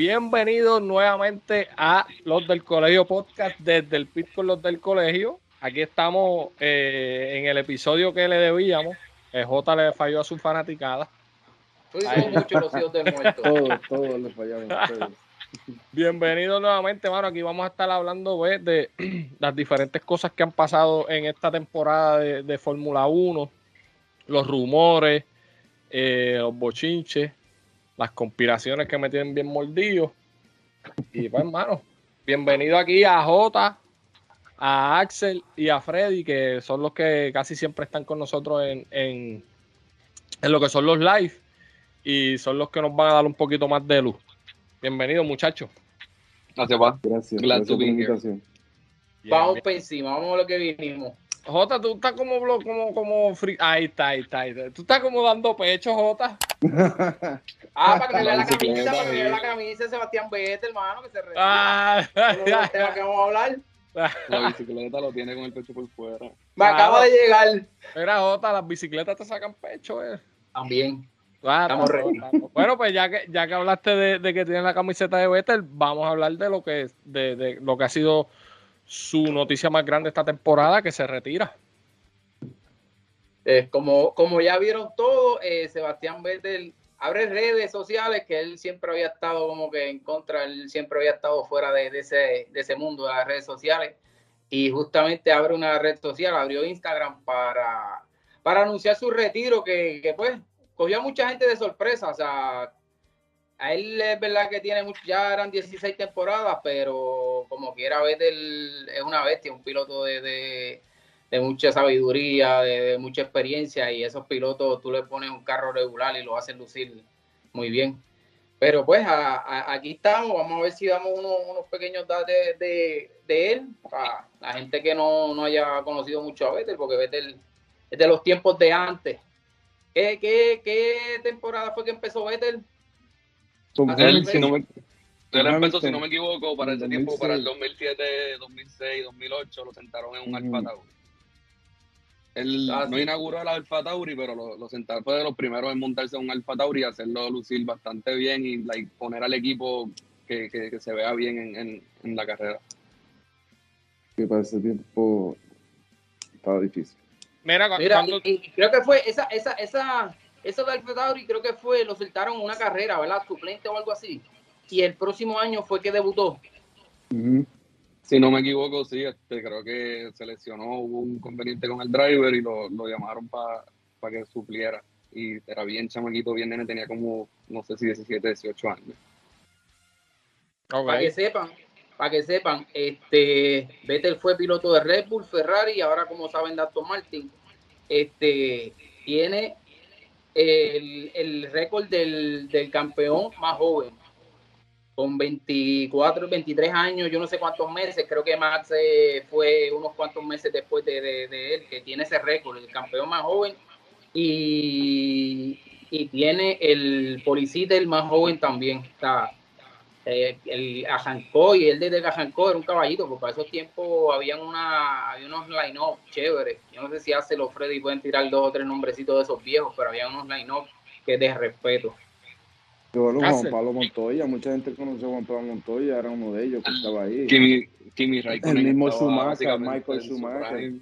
bienvenidos nuevamente a los del Colegio Podcast desde el pit con los del Colegio. Aquí estamos eh, en el episodio que le debíamos. El J le falló a su fanaticada. muchos los hijos de muerto. Todos, todos le fallaron. Bienvenidos nuevamente, mano. Aquí vamos a estar hablando pues, de las diferentes cosas que han pasado en esta temporada de, Fórmula 1, los rumores, eh, los bochinches, las conspiraciones que me tienen bien mordido. Y pues, hermano, bienvenido aquí a Jota, a Axel y a Freddy, que son los que casi siempre están con nosotros en, en, lo que son los live y son los que nos van a dar un poquito más de luz. Bienvenido, muchachos. Gracias, pa. Gracias. Glad to be Vamos para encima, vamos a lo que vinimos. Jota, tú estás como, como, como free. Ahí está, ahí está, ahí está. Tú estás como dando pecho, Jota. ah, para que le vea la camisa, para que le vea la camisa de Sebastián Vettel, hermano, que se re... Ah, tema que vamos a hablar. La bicicleta lo tiene con el pecho por fuera. Me acaba de llegar. Mira, Jota, las bicicletas te sacan pecho, eh. También. Estamos bueno, pues ya que, ya que hablaste de, de que tiene la camiseta de Vettel, vamos a hablar de lo que, de, de lo que ha sido su noticia más grande esta temporada, que se retira. Eh, como, como ya vieron todo, eh, Sebastián Vettel abre redes sociales que él siempre había estado como que en contra, él siempre había estado fuera de, ese, de ese mundo de las redes sociales y justamente abre una red social, abrió Instagram para, para anunciar su retiro que, que pues cogió a mucha gente de sorpresa, o sea, a él es verdad que tiene mucho, ya eran 16 temporadas, pero como quiera Vettel es una bestia, un piloto de, mucha sabiduría, de, mucha experiencia, y esos pilotos tú le pones un carro regular y lo hacen lucir muy bien. Pero pues aquí estamos, vamos a ver si damos unos, pequeños datos de, él, para la gente que no, haya conocido mucho a Vettel, porque Vettel es de los tiempos de antes. ¿Qué, qué, qué temporada fue que empezó Vettel? Él, si no me, empezó, si no me equivoco, para ese tiempo, para el 2007, 2006, 2008, lo sentaron en un Alfa Tauri. Él ah, no inauguró el Alfa Tauri, pero lo, sentaron, fue de los primeros en montarse en un Alfa Tauri y hacerlo lucir bastante bien y poner al equipo que, que, se vea bien en, en, en, la carrera. Que para ese tiempo estaba difícil. Mira, y, creo que fue esa, esa, esa eso del y creo que fue, lo soltaron una carrera, ¿verdad? Suplente o algo así. Y el próximo año fue que debutó. Si no me equivoco, sí, este, creo que se lesionó, hubo un conveniente con el driver y lo, llamaron para que supliera. Y era bien chamaquito, bien nene, tenía como, no sé si 17, 18 años. Para que sepan, para que sepan, este, Vettel fue piloto de Red Bull, Ferrari y ahora como saben de Aston Martin, este, tiene el, récord del, campeón más joven, con 24, 23 años, yo no sé cuántos meses, creo que Max eh, fue unos cuantos meses después de, él, que tiene ese récord, el campeón más joven, y, tiene el policía el más joven también. O eh, el Ajancó y él desde Ajancó era un caballito, porque para esos tiempos habían una, había unos line-up chéveres. Yo no sé si hace los Freddy pueden tirar dos o tres nombrecitos de esos viejos, pero había unos line-up que de respeto. Bueno, Juan Pablo Montoya, mucha gente conoció a Juan Pablo Montoya, era uno de ellos que estaba ahí. Kimi, Kimi Raikkonen. El mismo Schumacher, Michael Schumacher.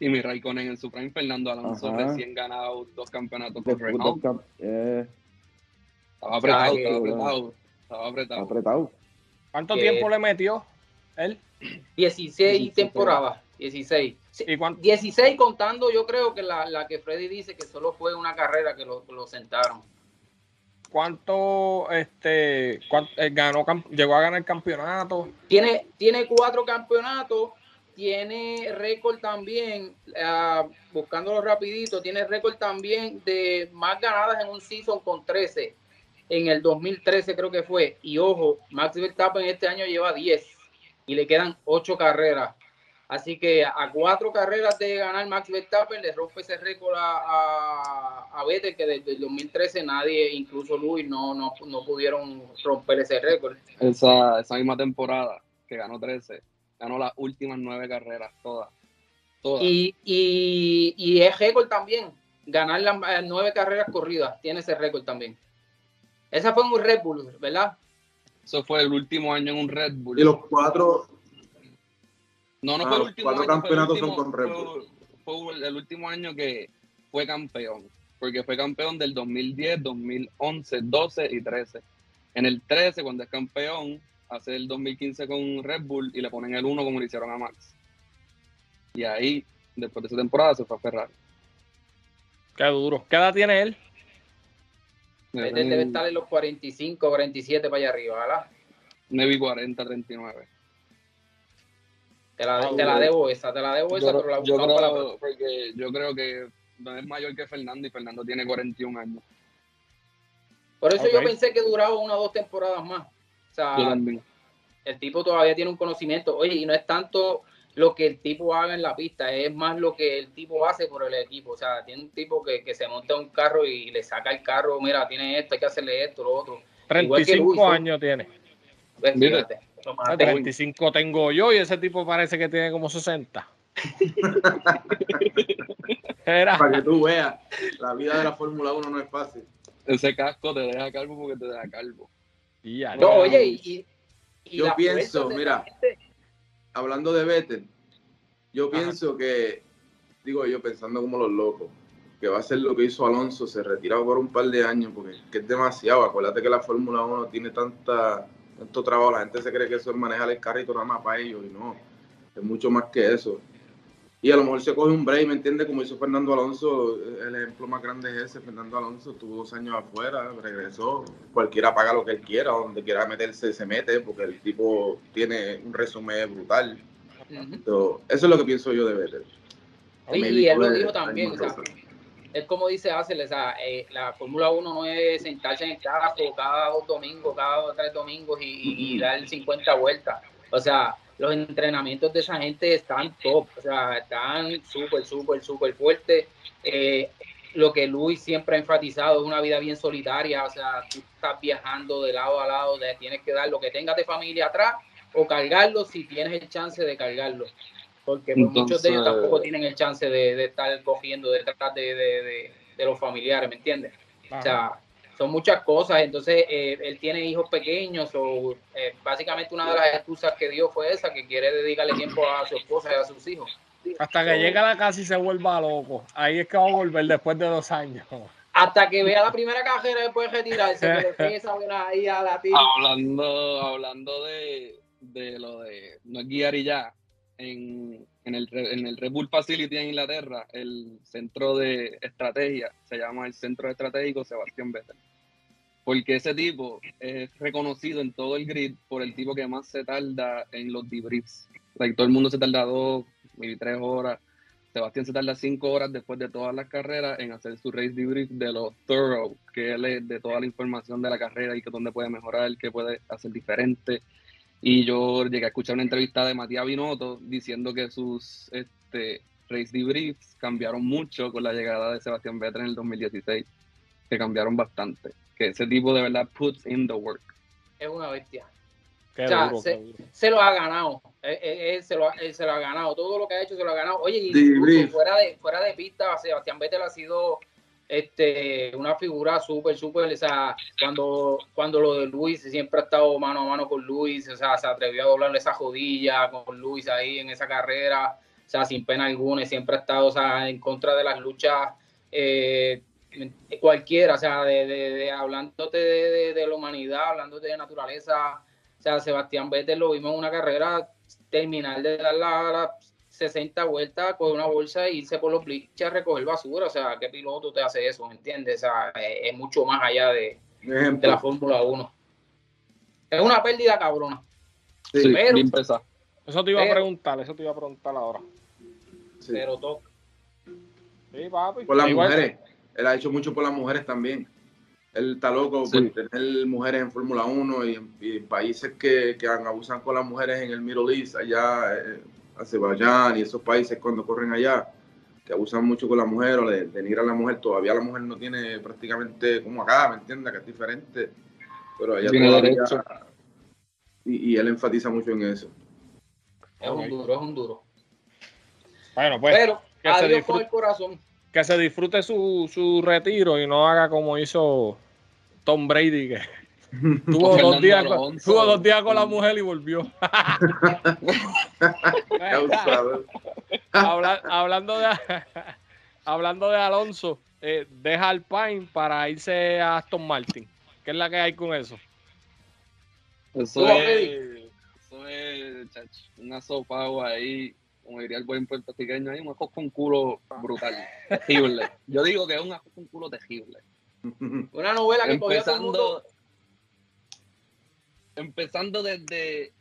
Kimi Raikkonen en su prime, Fernando Alonso recién ganado dos campeonatos con Renault. Eh. Estaba apretado, estaba apretado. Estaba apretado. ¿Cuánto tiempo le metió él? 16, temporadas. 16. 16 contando, yo creo que la, que Freddy dice que solo fue una carrera que lo, sentaron. ¿Cuánto este eh, ganó llegó a ganar campeonato? Tiene, tiene cuatro campeonatos, tiene récord también, uh, buscándolo rapidito, tiene récord también de más ganadas en un season con 13 en el 2013 creo que fue. Y ojo, Max Verstappen este año lleva 10 y le quedan 8 carreras. Así que a cuatro carreras de ganar Max Verstappen le rompe ese récord a, a, Vettel, que desde el 2013 nadie, incluso Luis, no, no, no pudieron romper ese récord. Esa, esa misma temporada que ganó 13, ganó las últimas nueve carreras, todas. Y, y, y es récord también, ganar las nueve carreras corridas, tiene ese récord también. Esa fue en un Red Bull, ¿verdad? Eso fue el último año en un Red Bull. Y los cuatro. No, no ah, fue el los último cuatro año, campeonatos fue el son con Red Bull. Fue, fue el último año que fue campeón. Porque fue campeón del 2010, 2011, 12 y 13. En el 13, cuando es campeón, hace el 2015 con Red Bull y le ponen el 1 como le hicieron a Max. Y ahí, después de esa temporada, se fue a Ferrari. Qué duro. ¿Qué edad tiene él? Él debe estar en los 45, 47 para allá arriba, ¿verdad? Maybe 40, 39. Te la, Ah, te la bueno. debo esa, te la debo esa, Yo, pero la yo buscamos para la creo, porque yo creo que no es mayor que Fernando y Fernando tiene 41 años. Por eso yo pensé que duraba una o dos temporadas más. O sea, el tipo todavía tiene un conocimiento. Oye, y no es tanto lo que el tipo haga en la pista, es más lo que el tipo hace por el equipo. O sea, tiene un tipo que, que se monta un carro y le saca el carro, mira, tiene esto, hay que hacerle esto, lo otro. Igual que 35 Luis, años tiene. Pues, Mira. fíjate, maté. 35 tengo yo y ese tipo parece que tiene como 60. Era. Para que tú veas, la vida de la Fórmula 1 no es fácil. Ese casco te deja calvo porque te deja calvo. Y ya, No, oye, y, Yo pienso, mira. gente- Hablando de Vettel, yo Ajá. pienso que, digo yo pensando como los locos, que va a ser lo que hizo Alonso, se retiró por un par de años, porque es que es demasiado. Acuérdate que la Fórmula 1 tiene tanta, tanto trabajo, la gente se cree que eso es manejar el carrito nada más para ellos, y no, es mucho más que eso. Y a lo mejor se coge un break, ¿me entiendes? Como hizo Fernando Alonso, el ejemplo más grande es ese. Fernando Alonso tuvo dos años afuera, regresó. Cualquiera paga lo que él quiera, donde quiera meterse, se mete, porque el tipo tiene un resumen brutal. Eso es lo que pienso yo de Vettel. Sí, y él lo dijo también, o sea, es como dice Acel, o sea, eh, la Fórmula 1 no es sentarse en el carro cada dos domingos, cada dos, tres domingos y, y- y dar 50 vueltas. O sea, los entrenamientos de esa gente están top, o sea, están súper, súper, súper fuertes. Eh, lo que Luis siempre ha enfatizado es una vida bien solitaria, o sea, tú estás viajando de lado a lado, de- tienes que dar lo que tengas de familia atrás o cargarlo si tienes el chance de cargarlo. Porque pues, muchos de ellos tampoco tienen el chance de, de estar cogiendo detrás de, de, de- de los familiares, ¿me entiendes? O sea, son muchas cosas. Entonces, eh, él tiene hijos pequeños, o eh, básicamente una de las excusas que dio fue esa, que quiere dedicarle tiempo a su esposa y a sus hijos. Hasta que llega a la casa y se vuelva loco. Ahí es que va a volver después de dos años. Hasta que vea la primera carrera después de retirarse, que ahí a la tía. Hablando, hablando de, de lo de no es guiar y ya, en, en, el, Re- en el Red Bull Facility en Inglaterra, el centro de estrategia se llama el Centro Estratégico Sebastián Vettel. Porque ese tipo es reconocido en todo el grid por el tipo que más se tarda en los debriefs. Like, todo el mundo se tarda dos, maybe tres horas. Sebastián se tarda cinco horas después de todas las carreras en hacer su race debrief de lo thorough, que él es de toda la información de la carrera y que dónde puede mejorar, qué puede hacer diferente. Y yo llegué a escuchar una entrevista de Matías Binotto diciendo que sus este, race debriefs cambiaron mucho con la llegada de Sebastián Vettel en el 2016, que cambiaron bastante. Que ese tipo de verdad puts in the work. Es una bestia. Qué O sea, duro, se- duro. se lo ha ganado. Él, él- él se lo, ha- él se lo ha ganado. Todo lo que ha hecho se lo ha ganado. Oye, y fuera de, fuera de pista, Sebastián Vettel ha sido este, una figura súper, súper. O sea, cuando, cuando lo de Luis siempre ha estado mano a mano con Luis. O sea, se atrevió a doblarle esa jodilla con Luis ahí en esa carrera. O sea, sin pena alguna. Siempre ha estado o sea, en contra de las luchas. eh, cualquiera, o sea, de, de, de- hablándote de, de- de la humanidad, hablándote de naturaleza, o sea, Sebastián Vettel lo vimos en una carrera terminar de dar las 60 vueltas, coger una bolsa e irse por los bleachers a recoger basura. O sea, ¿qué piloto te hace eso? ¿Me entiendes? O sea, es, es mucho más allá de, de la Fórmula 1. Es una pérdida cabrona. Sí, pero- bien. Eso te iba a preguntar, eso te iba a preguntar ahora. sí. Pero toca. Sí, papi. Por las Igual- mujeres. Él ha hecho mucho por las mujeres también. Él está loco Sí. por tener mujeres en Fórmula 1 y, y en países que, que abusan con las mujeres en el Middle East, allá, eh, Azerbaiyán y esos países cuando corren allá, que abusan mucho con la mujer o le denigran a la mujer. Todavía la mujer no tiene prácticamente como acá, ¿me entiendes? Que es diferente. Pero allá Tiene derecho. Y, y él enfatiza mucho en eso. Es un duro, es un duro. Bueno, pues Pero, que se adiós con el corazón. Que se disfrute su, su retiro y no haga como hizo Tom Brady que tuvo, dos días, con, tuvo dos días con la mujer y volvió. hablando, de, hablando de Alonso, eh, deja al Pine para irse a Aston Martin. ¿Qué es la que hay con eso? Eso es, eso es una sopa ahí como diría el buen puertorriqueño, hay un ajo con culo brutal, tejible. Yo digo que es un ajo con culo tejible. Una novela que empezando, empezando desde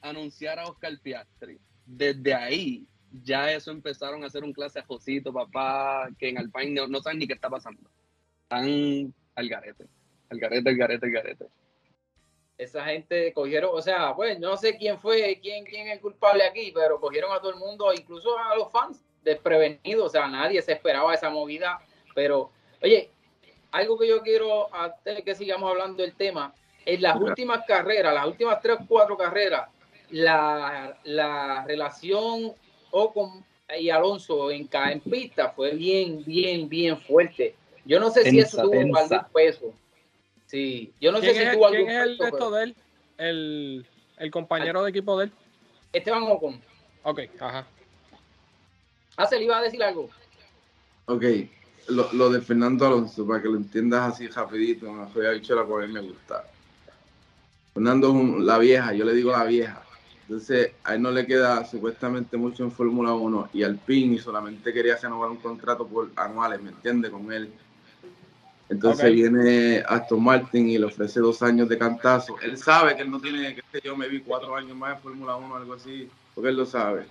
anunciar a Oscar Piastri, desde ahí ya eso empezaron a hacer un clase a Josito, papá, que en Alpine no, saben ni qué está pasando. Están al garete, al garete, al garete, al garete esa gente cogieron, o sea, pues no sé quién fue, quién, quién es el culpable aquí, pero cogieron a todo el mundo, incluso a los fans desprevenidos, o sea, nadie se esperaba esa movida, pero oye, algo que yo quiero, antes que sigamos hablando del tema, en las últimas carreras, las últimas tres, cuatro carreras, la, la relación Ocon y Alonso en, en pista fue bien, bien, bien fuerte. Yo no sé si eso tuvo un peso. Sí, yo no sé si tuvo algún ¿Quién es el resto de él? El, el compañero de equipo de él. Esteban Ocon. Ok, ajá. Ah, se le iba a decir algo. Ok, lo, lo, de Fernando Alonso, para que lo entiendas así rapidito, me había dicho la cual me gusta. Fernando es la vieja, yo le digo la vieja. Entonces, a él no le queda supuestamente mucho en Fórmula 1 y al PIN y solamente quería renovar un contrato por anuales, ¿me entiende? Con él. Entonces viene Aston Martin y le ofrece dos años de cantazo. Él sabe que él no tiene, que yo me vi cuatro años más en Fórmula 1 o algo así, porque él lo sabe.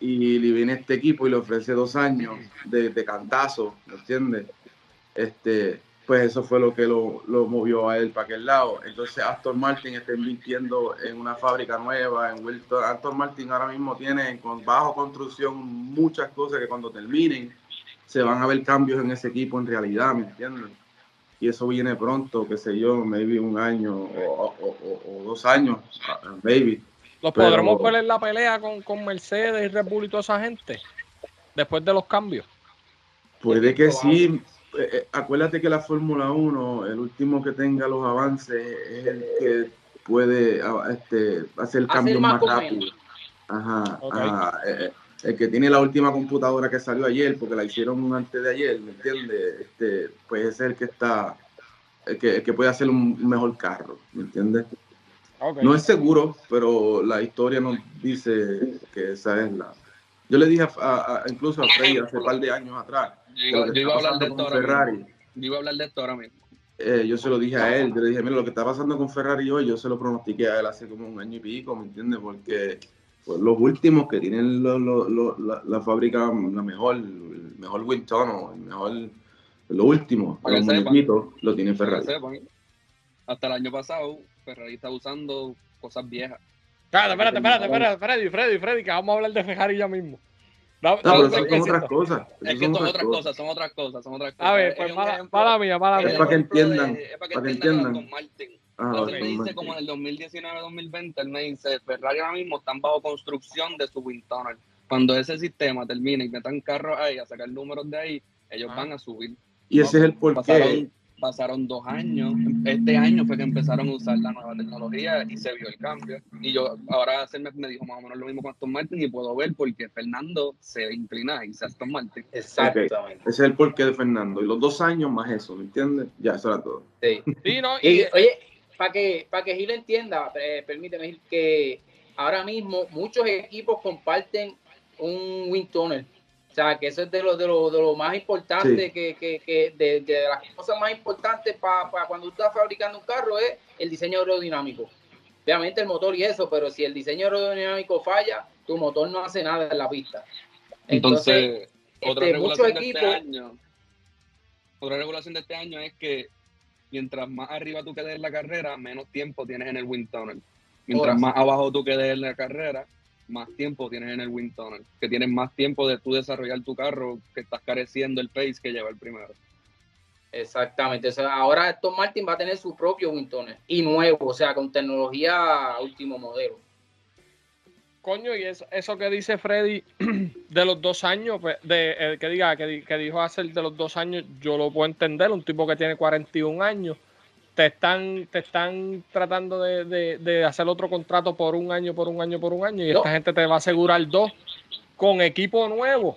Y le viene este equipo y le ofrece dos años de, cantazo, ¿me entiendes? Este, pues eso fue lo que lo, movió a él para aquel lado. Entonces Aston Martin está invirtiendo en una fábrica nueva en Wilton. Aston Martin ahora mismo tiene con bajo construcción muchas cosas que cuando terminen se van a ver cambios en ese equipo en realidad, ¿me entiendes? Y eso viene pronto, qué sé yo, maybe un año o, dos años, maybe. ¿Los podremos ver en la pelea con, con Mercedes y Red Bull y toda esa gente? Después de los cambios. Puede que sí. Eh, eh, acuérdate que la Fórmula 1, el último que tenga los avances es el que puede ah, este, hacer cambios más, más rápido. Ajá, ajá. El que tiene la última computadora que salió ayer, porque la hicieron antes de ayer, ¿me entiendes? Este, pues es el que está, el que, que puede hacer un mejor carro, ¿me entiendes? No es seguro, pero la historia nos dice que esa es la. Yo le dije a, incluso a Frey hace un par de años atrás. Yo, iba, a hablar de esto Ferrari. Yo iba a hablar de esto ahora mismo. Eh, yo se lo dije a él, yo le dije, mira, lo que está pasando con Ferrari hoy, yo se lo pronostiqué a él hace como un año y pico, ¿me entiendes? Porque pues, los últimos que tienen la, fábrica, la mejor, el mejor wind tunnel, el mejor, lo último, los muñequitos, lo tiene Ferrari. Hasta el año pasado, Ferrari está usando cosas viejas. Espérate, espérate, espérate, espérate, Freddy, Freddy, Freddy, que vamos a hablar de Ferrari ya mismo. No, pero son otras cosas. Es que son otras cosas, son otras cosas, son otras cosas. A ver, pues mala, mía, mala mía. Es para que entiendan. Es para que entiendan. Entonces me dice como en el 2019-2020, él me dice, Ferrari ahora mismo están bajo construcción de su wind tunnel. Cuando ese sistema termine y metan carros ahí a sacar números de ahí, ellos ah. van a subir. Y ese es el porqué. Pasaron, dos años. Este año fue que empezaron a usar la nueva tecnología y se vio el cambio. Y yo ahora me, me dijo más o menos lo mismo con Aston Martin y puedo ver porque Fernando se inclina y se Aston Martin. Exactamente. Ese es el porqué de Fernando. Y los dos años más eso, ¿me entiendes? Ya, eso era todo. Sí. sí no, y, oye, para que, para que Gil entienda, eh, permíteme que ahora mismo muchos equipos comparten un wind tunnel. O sea, que eso es de lo, de lo, de lo más importante, que, que, que de, de, las cosas más importantes para cuando tú estás fabricando un carro es el diseño aerodinámico. Obviamente el motor y eso, pero si el diseño aerodinámico falla, tu motor no hace nada en la pista. Entonces, otra, este, regulación de este año, otra regulación de este año es que mientras más arriba tú quedes en la carrera, menos tiempo tienes en el wind tunnel. Mientras más abajo tú quedes en la carrera, más tiempo tienes en el wind tunnel. Que tienes más tiempo de tú desarrollar tu carro, que estás careciendo el pace que lleva el primero. Exactamente. ahora Aston Martin va a tener su propio wind tunnel y nuevo, o sea, con tecnología último modelo. Coño, y eso, eso que dice Freddy de los dos años, pues, de, eh, que diga, que, que dijo hacer de los dos años, yo lo puedo entender, un tipo que tiene 41 años, te están, te están tratando de, hacer otro contrato por un año, por un año, por un año, y esta gente te va a asegurar dos con equipo nuevo.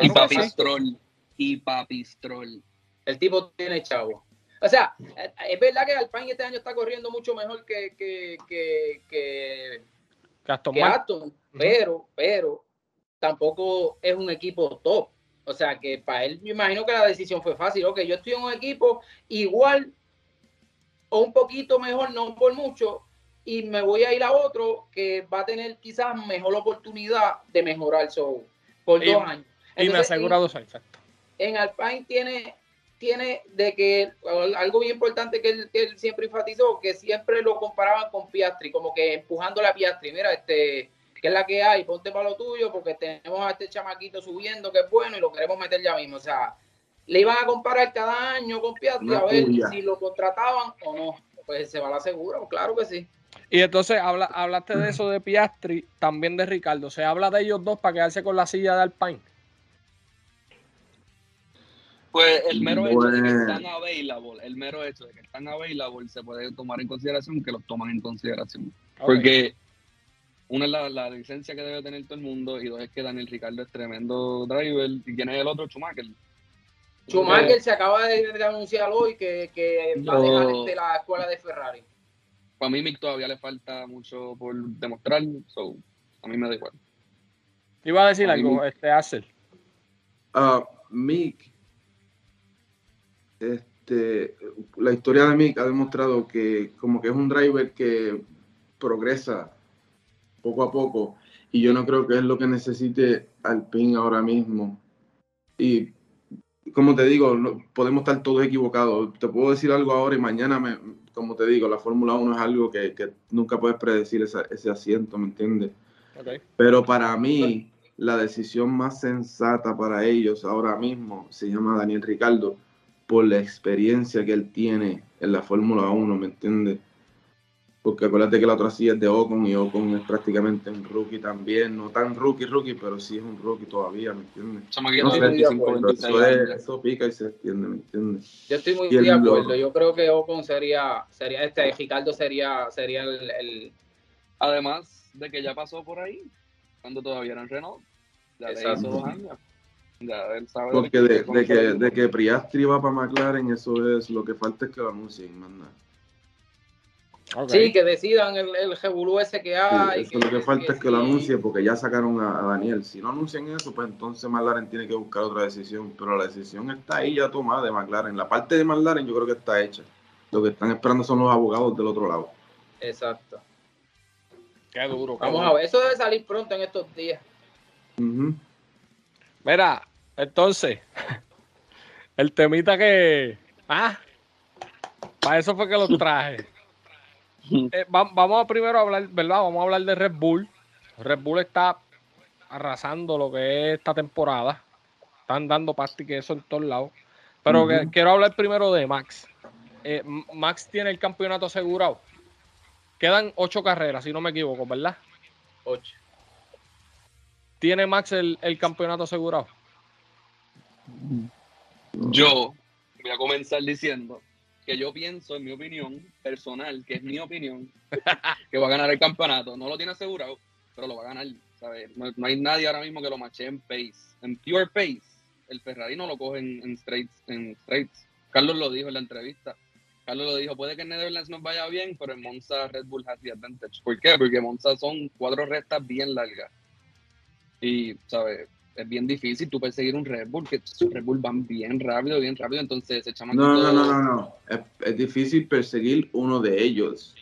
y papistrol, y papistrol. El tipo tiene chavo. O sea, es verdad que Alpine este año está corriendo mucho mejor que, que, que Aston, pero, pero tampoco es un equipo top. O sea que para él, me imagino que la decisión fue fácil. Ok, yo estoy en un equipo igual o un poquito mejor, no por mucho, y me voy a ir a otro que va a tener quizás mejor oportunidad de mejorar su por dos años. y me asegura dos años. En Alpine tiene tiene de que algo bien importante que él, siempre enfatizó, que siempre lo comparaban con Piastri, como que empujando a Piastri, mira, este, que es la que hay, ponte para lo tuyo, porque tenemos a este chamaquito subiendo que es bueno y lo queremos meter ya mismo. O sea, le iban a comparar cada año con Piastri a ver si lo contrataban o no. Pues se va a la segura, claro que sí. Y entonces habla, hablaste de eso de Piastri, también de Ricardo. ¿Se habla de ellos dos para quedarse con la silla de Alpine? Pues el mero hecho de que están available, el mero hecho de que están available se puede tomar en consideración que los toman en consideración. Porque una es la, licencia que debe tener todo el mundo y dos es que Daniel Ricardo es tremendo driver. ¿Y quién es el otro? Schumacher. Schumacher se acaba de, anunciar hoy que, va a dejar de la escuela de Ferrari. Para mí Mick todavía le falta mucho por demostrar, so, a mí me da igual. Iba a decir algo, este Axel. Uh, Mick este, la historia de Mick ha demostrado que como que es un driver que progresa poco a poco y yo no creo que es lo que necesite Alpine ahora mismo. Y como te digo, podemos estar todos equivocados. Te puedo decir algo ahora y mañana, me, como te digo, la Fórmula 1 es algo que, nunca puedes predecir ese asiento, ¿me entiendes? Pero para mí, la decisión más sensata para ellos ahora mismo se llama Daniel Ricardo por la experiencia que él tiene en la Fórmula 1, ¿me entiendes? Porque acuérdate que la otra silla es de Ocon y Ocon es prácticamente un rookie también, no tan rookie, rookie, pero sí es un rookie todavía, ¿me entiendes? eso, pica y se extiende, ¿me entiendes? Yo estoy muy de acuerdo, yo creo que Ocon sería, sería este, Ricardo sería, sería el, Además de que ya pasó por ahí, cuando todavía era en Renault, ya le hizo dos años. Porque de, que, de, que, Priastri va para McLaren, eso es lo que falta es que lo anuncien, Sí, que decidan el, el ese que hay. eso lo que falta es que lo anuncien porque ya sacaron a, Daniel. Si no anuncian eso, pues entonces McLaren tiene que buscar otra decisión. Pero la decisión está ahí ya tomada de McLaren. La parte de McLaren yo creo que está hecha. Lo que están esperando son los abogados del otro lado. Exacto. Qué duro. Vamos a ver, eso debe salir pronto en estos días. Mira, entonces, el temita que. Ah, para eso fue que lo traje. Eh, vamos a primero hablar, ¿verdad? Vamos a hablar de Red Bull. Red Bull está arrasando lo que es esta temporada. Están dando pasti que eso en todos lados. Pero quiero hablar primero de Max. Eh, Max tiene el campeonato asegurado. Quedan ocho carreras, si no me equivoco, ¿verdad? Ocho. ¿Tiene Max el campeonato asegurado? Yo voy a comenzar diciendo que yo pienso, en mi opinión personal, que es mi opinión, que va a ganar el campeonato. No lo tiene asegurado, pero lo va a ganar. No, hay nadie ahora mismo que lo mache en pace. En pure pace, el Ferrari no lo coge en, straights, en straights. Carlos lo dijo en la entrevista. Carlos lo dijo, puede que en Netherlands nos vaya bien, pero en Monza Red Bull has the advantage. ¿Por qué? Porque Monza son cuatro rectas bien largas. Y, ¿sabes? Es bien difícil tú perseguir un Red Bull, que los Red Bull van bien rápido, bien rápido, entonces se No, no, no, no, no, Es, difícil perseguir uno de ellos.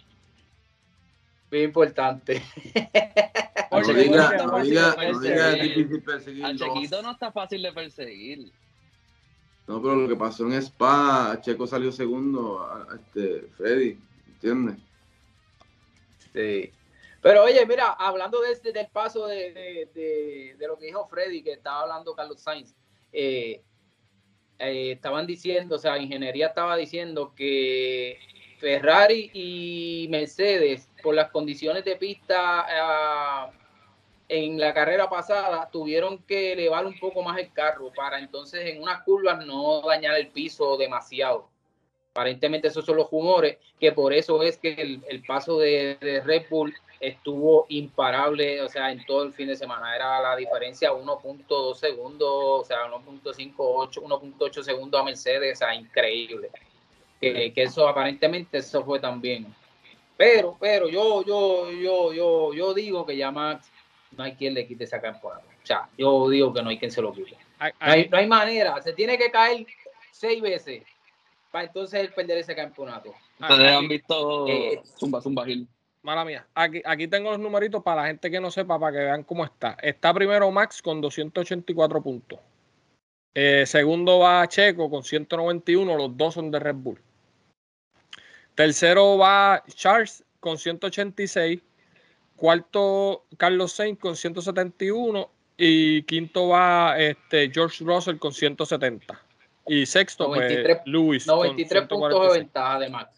Muy importante. no diga, no diga, no diga es difícil perseguir. Al Chequito no está fácil de perseguir. No, pero lo que pasó en Spa, Checo salió segundo, este, Freddy, ¿entiendes? Sí. Pero oye, mira, hablando de este, del paso de, lo que dijo Freddy, que estaba hablando Carlos Sainz, eh, eh, estaban diciendo, o sea, ingeniería estaba diciendo que Ferrari y Mercedes, por las condiciones de pista ah, en la carrera pasada, tuvieron que elevar un poco más el carro para entonces en unas curvas no dañar el piso demasiado. Aparentemente esos son los rumores, que por eso es que el, paso de, Red Bull estuvo imparable, o sea, en todo el fin de semana. Era la diferencia 1.2 segundos, o sea, 1.58, 1.8 segundos a Mercedes, o sea, increíble que, eso aparentemente eso fue también. Pero, pero yo, yo, yo, yo, yo digo que ya Max no hay quien le quite esa campeonato. O sea, yo digo que no hay quien se lo quite. No hay, no hay manera, se tiene que caer seis veces para entonces él perder ese campeonato. Ustedes han visto eh, Zumba, Zumba Gil. Mala mía. Aquí, aquí tengo los numeritos para la gente que no sepa, para que vean cómo está. Está primero Max con 284 puntos. Eh, segundo va Checo con 191, los dos son de Red Bull. Tercero va Charles con 186. Cuarto, Carlos Sainz con 171. Y quinto va este, George Russell con 170. Y sexto, 93, pues, Lewis. 93 puntos de ventaja de Max.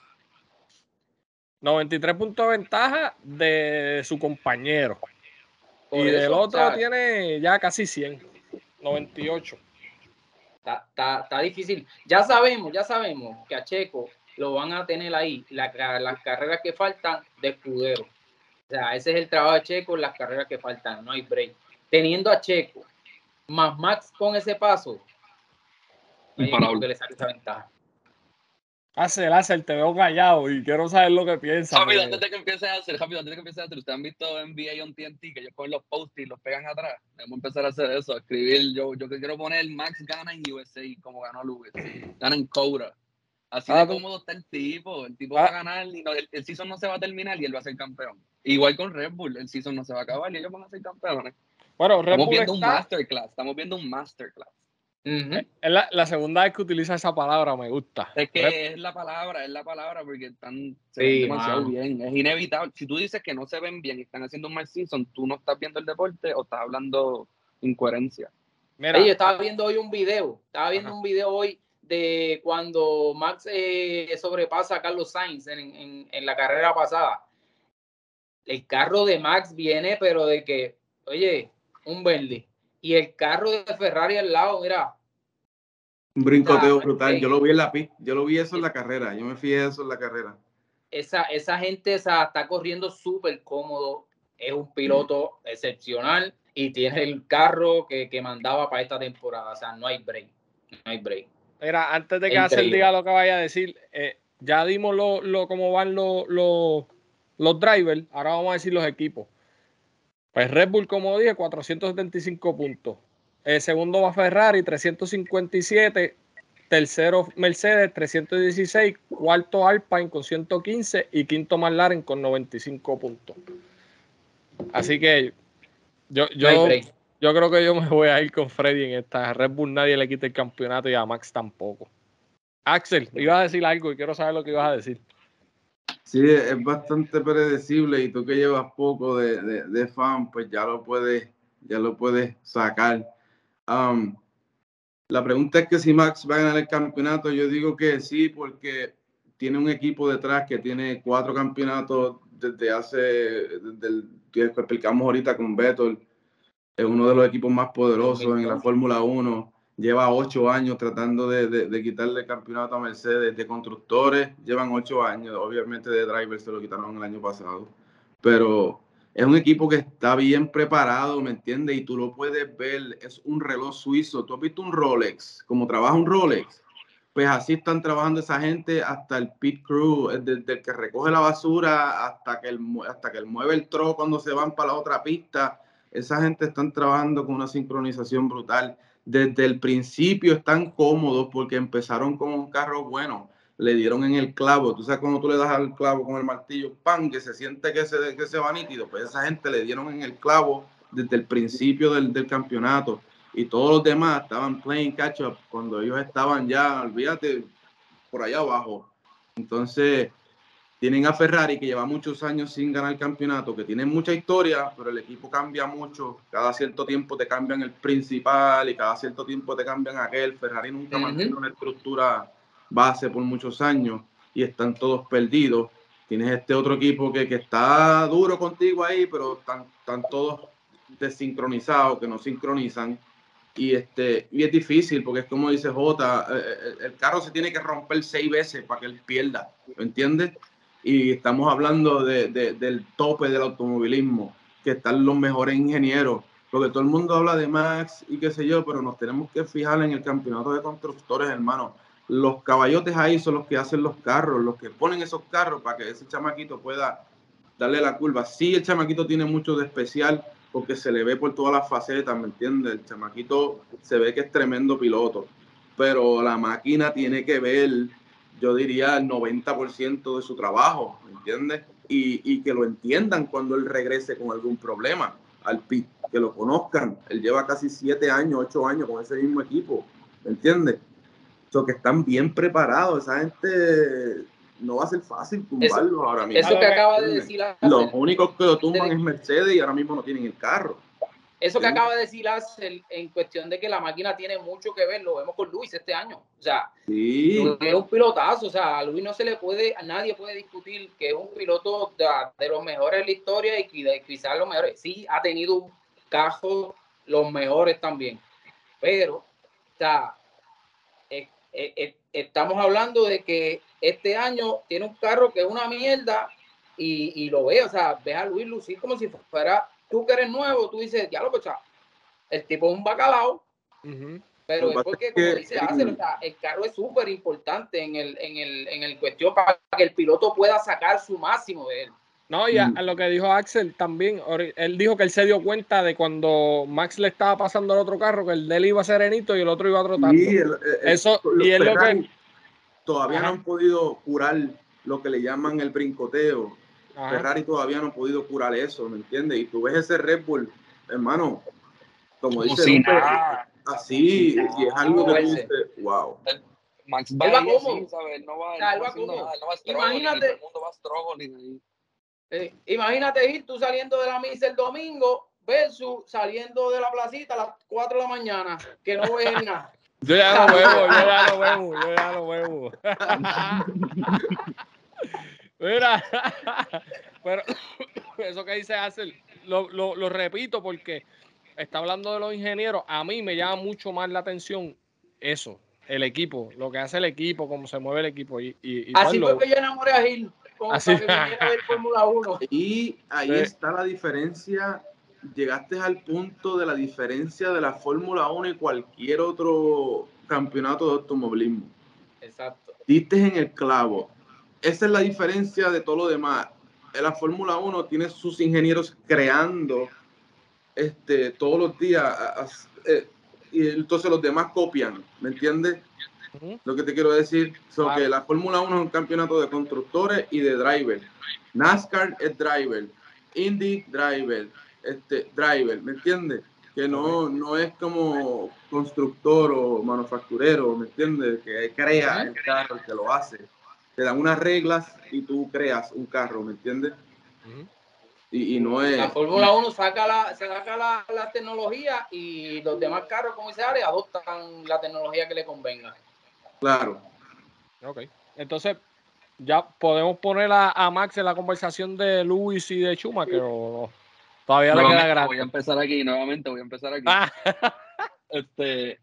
93 puntos de ventaja de su compañero. y del otro tiene ya casi 100. 98. Está, está, está, difícil. Ya sabemos, ya sabemos que a Checo lo van a tener ahí, las carreras que faltan de escudero. O sea, ese es el trabajo de Checo, las carreras que faltan, no hay break. Teniendo a Checo, más Max con ese paso, que le saque esa ventaja. Hacer, hacer, te veo callado y quiero saber lo que piensas. Rápido, antes de que empieces a hacer, rápido, antes de que empieces a hacer, ustedes han visto NBA on TNT que ellos ponen los posts y los pegan atrás. Debemos empezar a hacer eso, escribir. Yo, yo quiero poner Max gana en USA como ganó Lewis, gana en Cobra. Así ah, de pues. cómodo está el tipo. El tipo va a ah. ganar y el, season no se va a terminar y él va a ser campeón. Igual con Red Bull, el season no se va a acabar y ellos van a ser campeones. Bueno, Red estamos Bull viendo un masterclass. Estamos viendo un masterclass. Es la, segunda vez que utiliza esa palabra, me gusta. Es que es la palabra, es la palabra porque están se ven demasiado bien. Es inevitable. Si tú dices que no se ven bien y están haciendo un mal season, tú no estás viendo el deporte o estás hablando incoherencia. Mira, yo estaba viendo hoy un video, estaba viendo un video hoy de cuando Max eh, sobrepasa a Carlos Sainz en, la carrera pasada. El carro de Max viene, pero de que, oye, un verde. Y el carro de Ferrari al lado, mira. Un brincoteo brutal. Yo lo vi en la pista, yo lo vi eso en la carrera. Yo me fijé eso en la carrera. Esa, esa gente está corriendo súper cómodo. Es un piloto excepcional y tiene el carro que, que mandaba para esta temporada. O sea, no hay break. No hay break. Mira, antes de que Hacer diga lo que vaya a decir, eh, ya dimos lo, lo, cómo van los, los, drivers, ahora vamos a decir los equipos. Pues Red Bull, como dije, 475 puntos. El segundo va Ferrari, 357. Tercero Mercedes, 316. Cuarto Alpine con 115. Y quinto McLaren con 95 puntos. Así que yo, yo, yo creo que yo me voy a ir con Freddy en esta. Red Bull nadie le quita el campeonato y a Max tampoco. Axel, iba a decir algo y quiero saber lo que ibas a decir. Sí, es bastante predecible y tú que llevas poco de, fan, pues ya lo puedes, ya lo puedes sacar. Um, la pregunta es que si Max va a ganar el campeonato, yo digo que sí, porque tiene un equipo detrás que tiene cuatro campeonatos desde hace, desde el que explicamos ahorita con Vettel es uno de los equipos más poderosos en la Fórmula 1. Lleva ocho años tratando de, quitarle el campeonato a Mercedes. De constructores llevan ocho años. Obviamente de drivers se lo quitaron el año pasado. Pero es un equipo que está bien preparado, ¿me entiendes? Y tú lo puedes ver. Es un reloj suizo. ¿Tú has visto un Rolex? Como trabaja un Rolex. Pues así están trabajando esa gente hasta el pit crew, desde el que recoge la basura hasta que, el, hasta que el mueve el tro cuando se van para la otra pista esa gente están trabajando con una sincronización brutal. Desde el principio están cómodos porque empezaron con un carro bueno. Le dieron en el clavo. Tú sabes cuando tú le das al clavo con el martillo, ¡pam! Que se siente que se, que se va nítido. Pues esa gente le dieron en el clavo desde el principio del, del campeonato. Y todos los demás estaban playing catch up cuando ellos estaban ya, olvídate, por allá abajo. Entonces, tienen a Ferrari que lleva muchos años sin ganar el campeonato, que tiene mucha historia, pero el equipo cambia mucho. Cada cierto tiempo te cambian el principal y cada cierto tiempo te cambian aquel. Ferrari nunca mantiene una estructura base por muchos años. y están todos perdidos. Tienes este otro equipo que, que está duro contigo ahí, pero están, están todos desincronizados, que no sincronizan. Y, este, y es difícil porque es como dice Jota, eh, eh, el carro se tiene que romper seis veces para que él pierda, ¿me entiendes? Y estamos hablando de, del tope del automovilismo, que están los mejores ingenieros, porque todo el mundo habla de Max y qué sé yo, pero nos tenemos que fijar en el campeonato de constructores, hermano. Los caballotes ahí son los que hacen los carros, los que ponen esos carros para que ese chamaquito pueda darle la curva. Sí, el chamaquito tiene mucho de especial, porque se le ve por todas las facetas, ¿me entiendes? El chamaquito se ve que es tremendo piloto, pero la máquina tiene que ver, yo diría, el 90% de su trabajo, ¿me entiendes? Y, y, que lo entiendan cuando él regrese con algún problema al pit, que lo conozcan. Él lleva casi siete años, ocho años con ese mismo equipo, ¿me entiendes? So que están bien preparados, esa gente no va a ser fácil tumbarlo ahora mismo. Eso que acaba de decir Los únicos que lo tumban es Mercedes y ahora mismo no tienen el carro. Eso que acaba de decir Axel en cuestión de que la máquina tiene mucho que ver, lo vemos con Luis este año. O sea, sí. es un pilotazo. O sea, a Luis no se le puede, a nadie puede discutir que es un piloto de, los mejores de la historia y quizás los mejores. Sí, ha tenido un caso los mejores también. Pero, o sea, estamos hablando de que este año tiene un carro que es una mierda y, lo ve, o sea, ve a Luis lucir como si fuera tú que eres nuevo, tú dices, ya lo que el tipo es un bacalao, pero es porque, como dice el carro es súper importante en el, en, el, en el cuestión para que el piloto pueda sacar su máximo de él. No, y a, mm. lo que dijo Axel también, él dijo que él se dio cuenta de cuando Max le estaba pasando al otro carro, que el de él iba serenito y el otro iba trotando. Sí, Eso, y él lo que... Todavía no han podido curar lo que le llaman el brincoteo. Ferrari todavía no ha podido curar eso, ¿me entiendes? Y tú ves ese Red Bull, hermano, como, dice, así, y es algo que dice, wow. Max va, va como, ¿sabes? No va, no va, como. Nada, no va Imagínate. El mundo va struggling eh, imagínate ir tú saliendo de la misa el domingo versus saliendo de la placita a las 4 de la mañana, que no ves nada. Yo ya lo veo, yo ya lo veo, yo ya lo veo. Mira, pero eso que dice Axel, lo, lo, lo, repito porque está hablando de los ingenieros. A mí me llama mucho más la atención eso, el equipo, lo que hace el equipo, cómo se mueve el equipo. Y, y, Así fue que yo enamoré a Gil. Así. Fórmula 1. Y ahí está la diferencia. Llegaste al punto de la diferencia de la Fórmula 1 y cualquier otro campeonato de automovilismo. Exacto. Diste en el clavo. Esa es la diferencia de todo lo demás. La Fórmula 1 tiene sus ingenieros creando este, todos los días. Eh, y entonces los demás copian, ¿me entiendes? Lo que te quiero decir es que la Fórmula 1 es un campeonato de constructores y de driver. NASCAR es driver, Indy driver, este driver, ¿me entiendes? Que no, no es como constructor o manufacturero, ¿me entiendes? Que crea el carro, que lo hace. Te dan unas reglas y tú creas un carro, ¿me entiendes? Y, no es. La Fórmula 1 saca la, saca la, la, tecnología y los demás carros, como dice Ari, adoptan la tecnología que le convenga. Claro. Ok. Entonces, ya podemos poner a, Max en la conversación de Luis y de Schumacher o todavía le queda grande. Voy a empezar aquí, nuevamente voy a empezar aquí. Ah. este,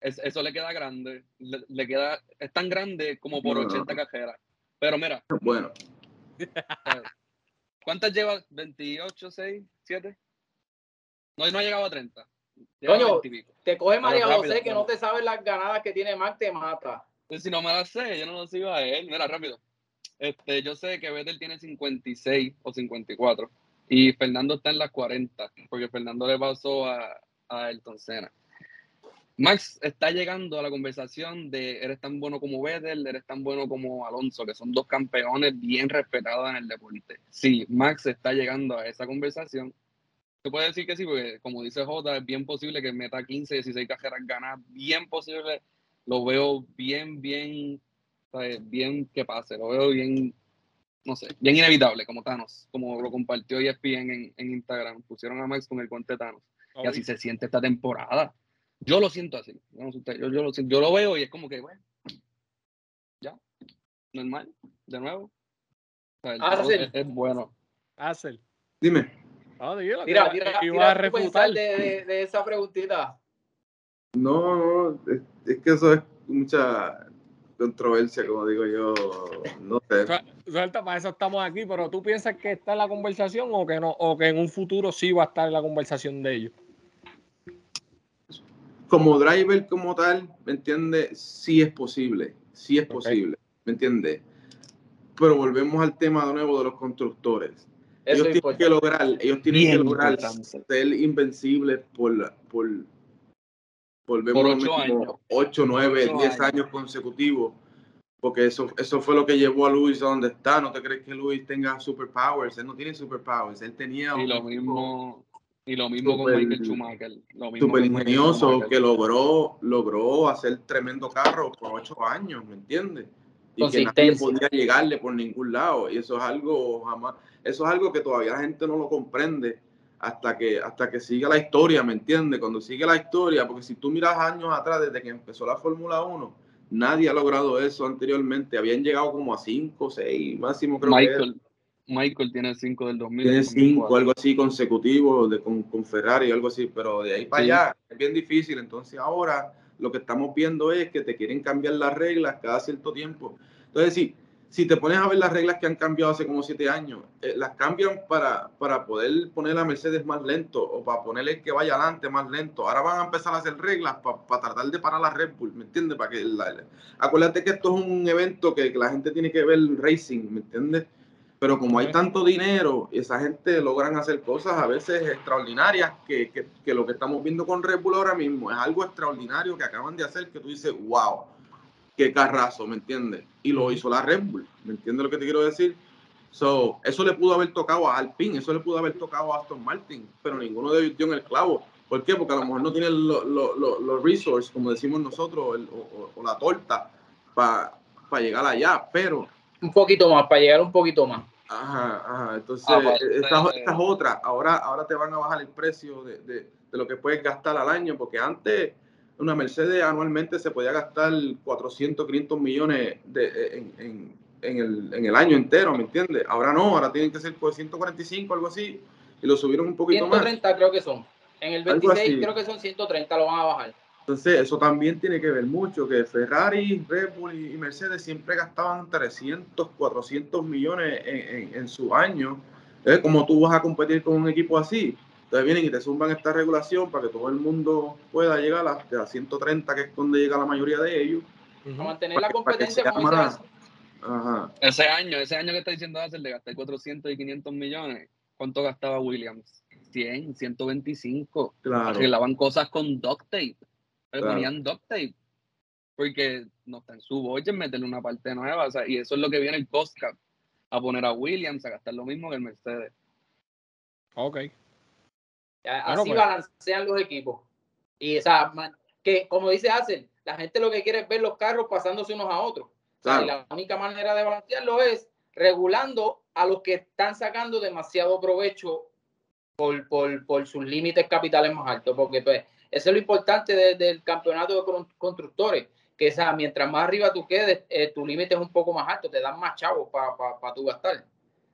eso le queda grande. Le, queda, es tan grande como por 80 cajeras. Pero mira. Bueno. ¿Cuántas lleva? ¿28, 6, 7? No, no ha llegado a 30. Coño, te coge María José que no te sabe las ganadas que tiene Max, te mata. Pues si no me las sé, yo no lo sigo a él. Mira, rápido. Este, yo sé que Vettel tiene 56 o 54 y Fernando está en las 40 porque Fernando le pasó a, a Elton Senna. Max está llegando a la conversación de eres tan bueno como Vettel, eres tan bueno como Alonso, que son dos campeones bien respetados en el deporte. Sí, Max está llegando a esa conversación. Se puede decir que sí, porque como dice Jota, es bien posible que meta 15, 16 carreras ganadas, bien posible, lo veo bien, bien, bien que pase, lo veo bien, no sé, bien inevitable, como Thanos, como lo compartió ESPN en, en Instagram, pusieron a Max con el guante Thanos, y así se siente esta temporada. Yo lo siento así, yo, yo, lo, yo lo veo y es como que, bueno, ya, normal, de nuevo. es, bueno. Hacer. Dime. Ah, mira, mira, mira, a refutar de, de, esa preguntita. No, no, es, que eso es mucha controversia, como digo yo, no sé. Suelta, para eso estamos aquí, pero ¿tú piensas que está en la conversación o que no, o que en un futuro sí va a estar en la conversación de ellos? Como driver como tal, ¿me entiendes? Sí es posible, sí es posible, ¿me entiendes? Pero volvemos al tema de nuevo de los constructores. ellos tienen que lograr, ellos tienen que lograr ser invencibles por, por volvemos por ocho, años. 8, 9, 10 años. consecutivos. Porque eso, eso fue lo que llevó a Luis a donde está. No te crees que Luis tenga superpowers. Él no tiene superpowers. Él tenía. Y lo mismo. Y lo mismo con Michael Schumacher. Súper ingenioso que logró, logró hacer tremendo carro por ocho años, ¿me entiendes? Y que nadie podía llegarle por ningún lado. Y eso es algo jamás, eso es algo que todavía la gente no lo comprende hasta que, hasta que siga la historia, ¿me entiendes? Cuando sigue la historia, porque si tú miras años atrás, desde que empezó la Fórmula 1, nadie ha logrado eso anteriormente. Habían llegado como a 5, 6, máximo creo Michael, que Michael tiene 5 del 2000. Tiene 5, algo así consecutivo de, con, con, Ferrari, algo así, pero de ahí para allá es bien difícil. Entonces ahora lo que estamos viendo es que te quieren cambiar las reglas cada cierto tiempo. Entonces, sí si te pones a ver las reglas que han cambiado hace como siete años, eh, las cambian para, para poder poner a Mercedes más lento o para ponerle que vaya adelante más lento. Ahora van a empezar a hacer reglas para tratar de parar la Red Bull, ¿me entiendes? Para que acuérdate que esto es un evento que, la gente tiene que ver racing, ¿me entiendes? Pero como hay tanto dinero, esa gente logran hacer cosas a veces extraordinarias, que, que, que lo que estamos viendo con Red Bull ahora mismo es algo extraordinario que acaban de hacer, que tú dices, wow qué carrazo, ¿me entiendes? Y lo hizo la Red Bull, ¿me entiendes lo que te quiero decir? So, eso le pudo haber tocado a Alpine, eso le pudo haber tocado a Aston Martin, pero ninguno de ellos dio en el clavo. ¿Por qué? Porque a lo mejor no tienen los resources, como decimos nosotros, o, la torta para llegar allá, pero... Un poquito más, para llegar un poquito más. Ajá, ajá. Entonces, ah, esta, es otra. Ahora, ahora te van a bajar el precio de, de, de lo que puedes gastar al año, porque antes una Mercedes anualmente se podía gastar 400, 500 millones de, en, el, año entero, ¿me entiendes? Ahora no, ahora tienen que ser 145, algo así, y lo subieron un poquito 130 más. creo que son. En el 26 creo que son 130, lo van a bajar. Entonces, eso también tiene que ver mucho, que Ferrari, Red Bull y Mercedes siempre gastaban 300, 400 millones en, su año. ¿Cómo tú vas a competir con un equipo así? Entonces vienen y te zumban esta regulación para que todo el mundo pueda llegar a las 130, que es donde llega la mayoría de ellos. Para mantener la competencia Ajá. Ese año, ese año que está diciendo hacer de gastar 400 y 500 millones, ¿cuánto gastaba Williams? 100, 125. Claro. Arreglaban cosas con duct tape. Le ponían duct tape. Porque no está en su budget meterle una parte nueva. O sea, y eso es lo que viene el cost cap. A poner a Williams a gastar lo mismo que el Mercedes. Ok. Así pues. balancean los equipos. Y esa que como dice Hazel, la gente lo que quiere es ver los carros pasándose unos a otros. y la única manera de balancearlo es regulando a los que están sacando demasiado provecho por, por, sus límites capitales más altos, porque pues, eso es lo importante del campeonato de constructores, que sea, mientras más arriba tú quedes, eh, tu límite es un poco más alto, te dan más chavos para pa, tu gastar.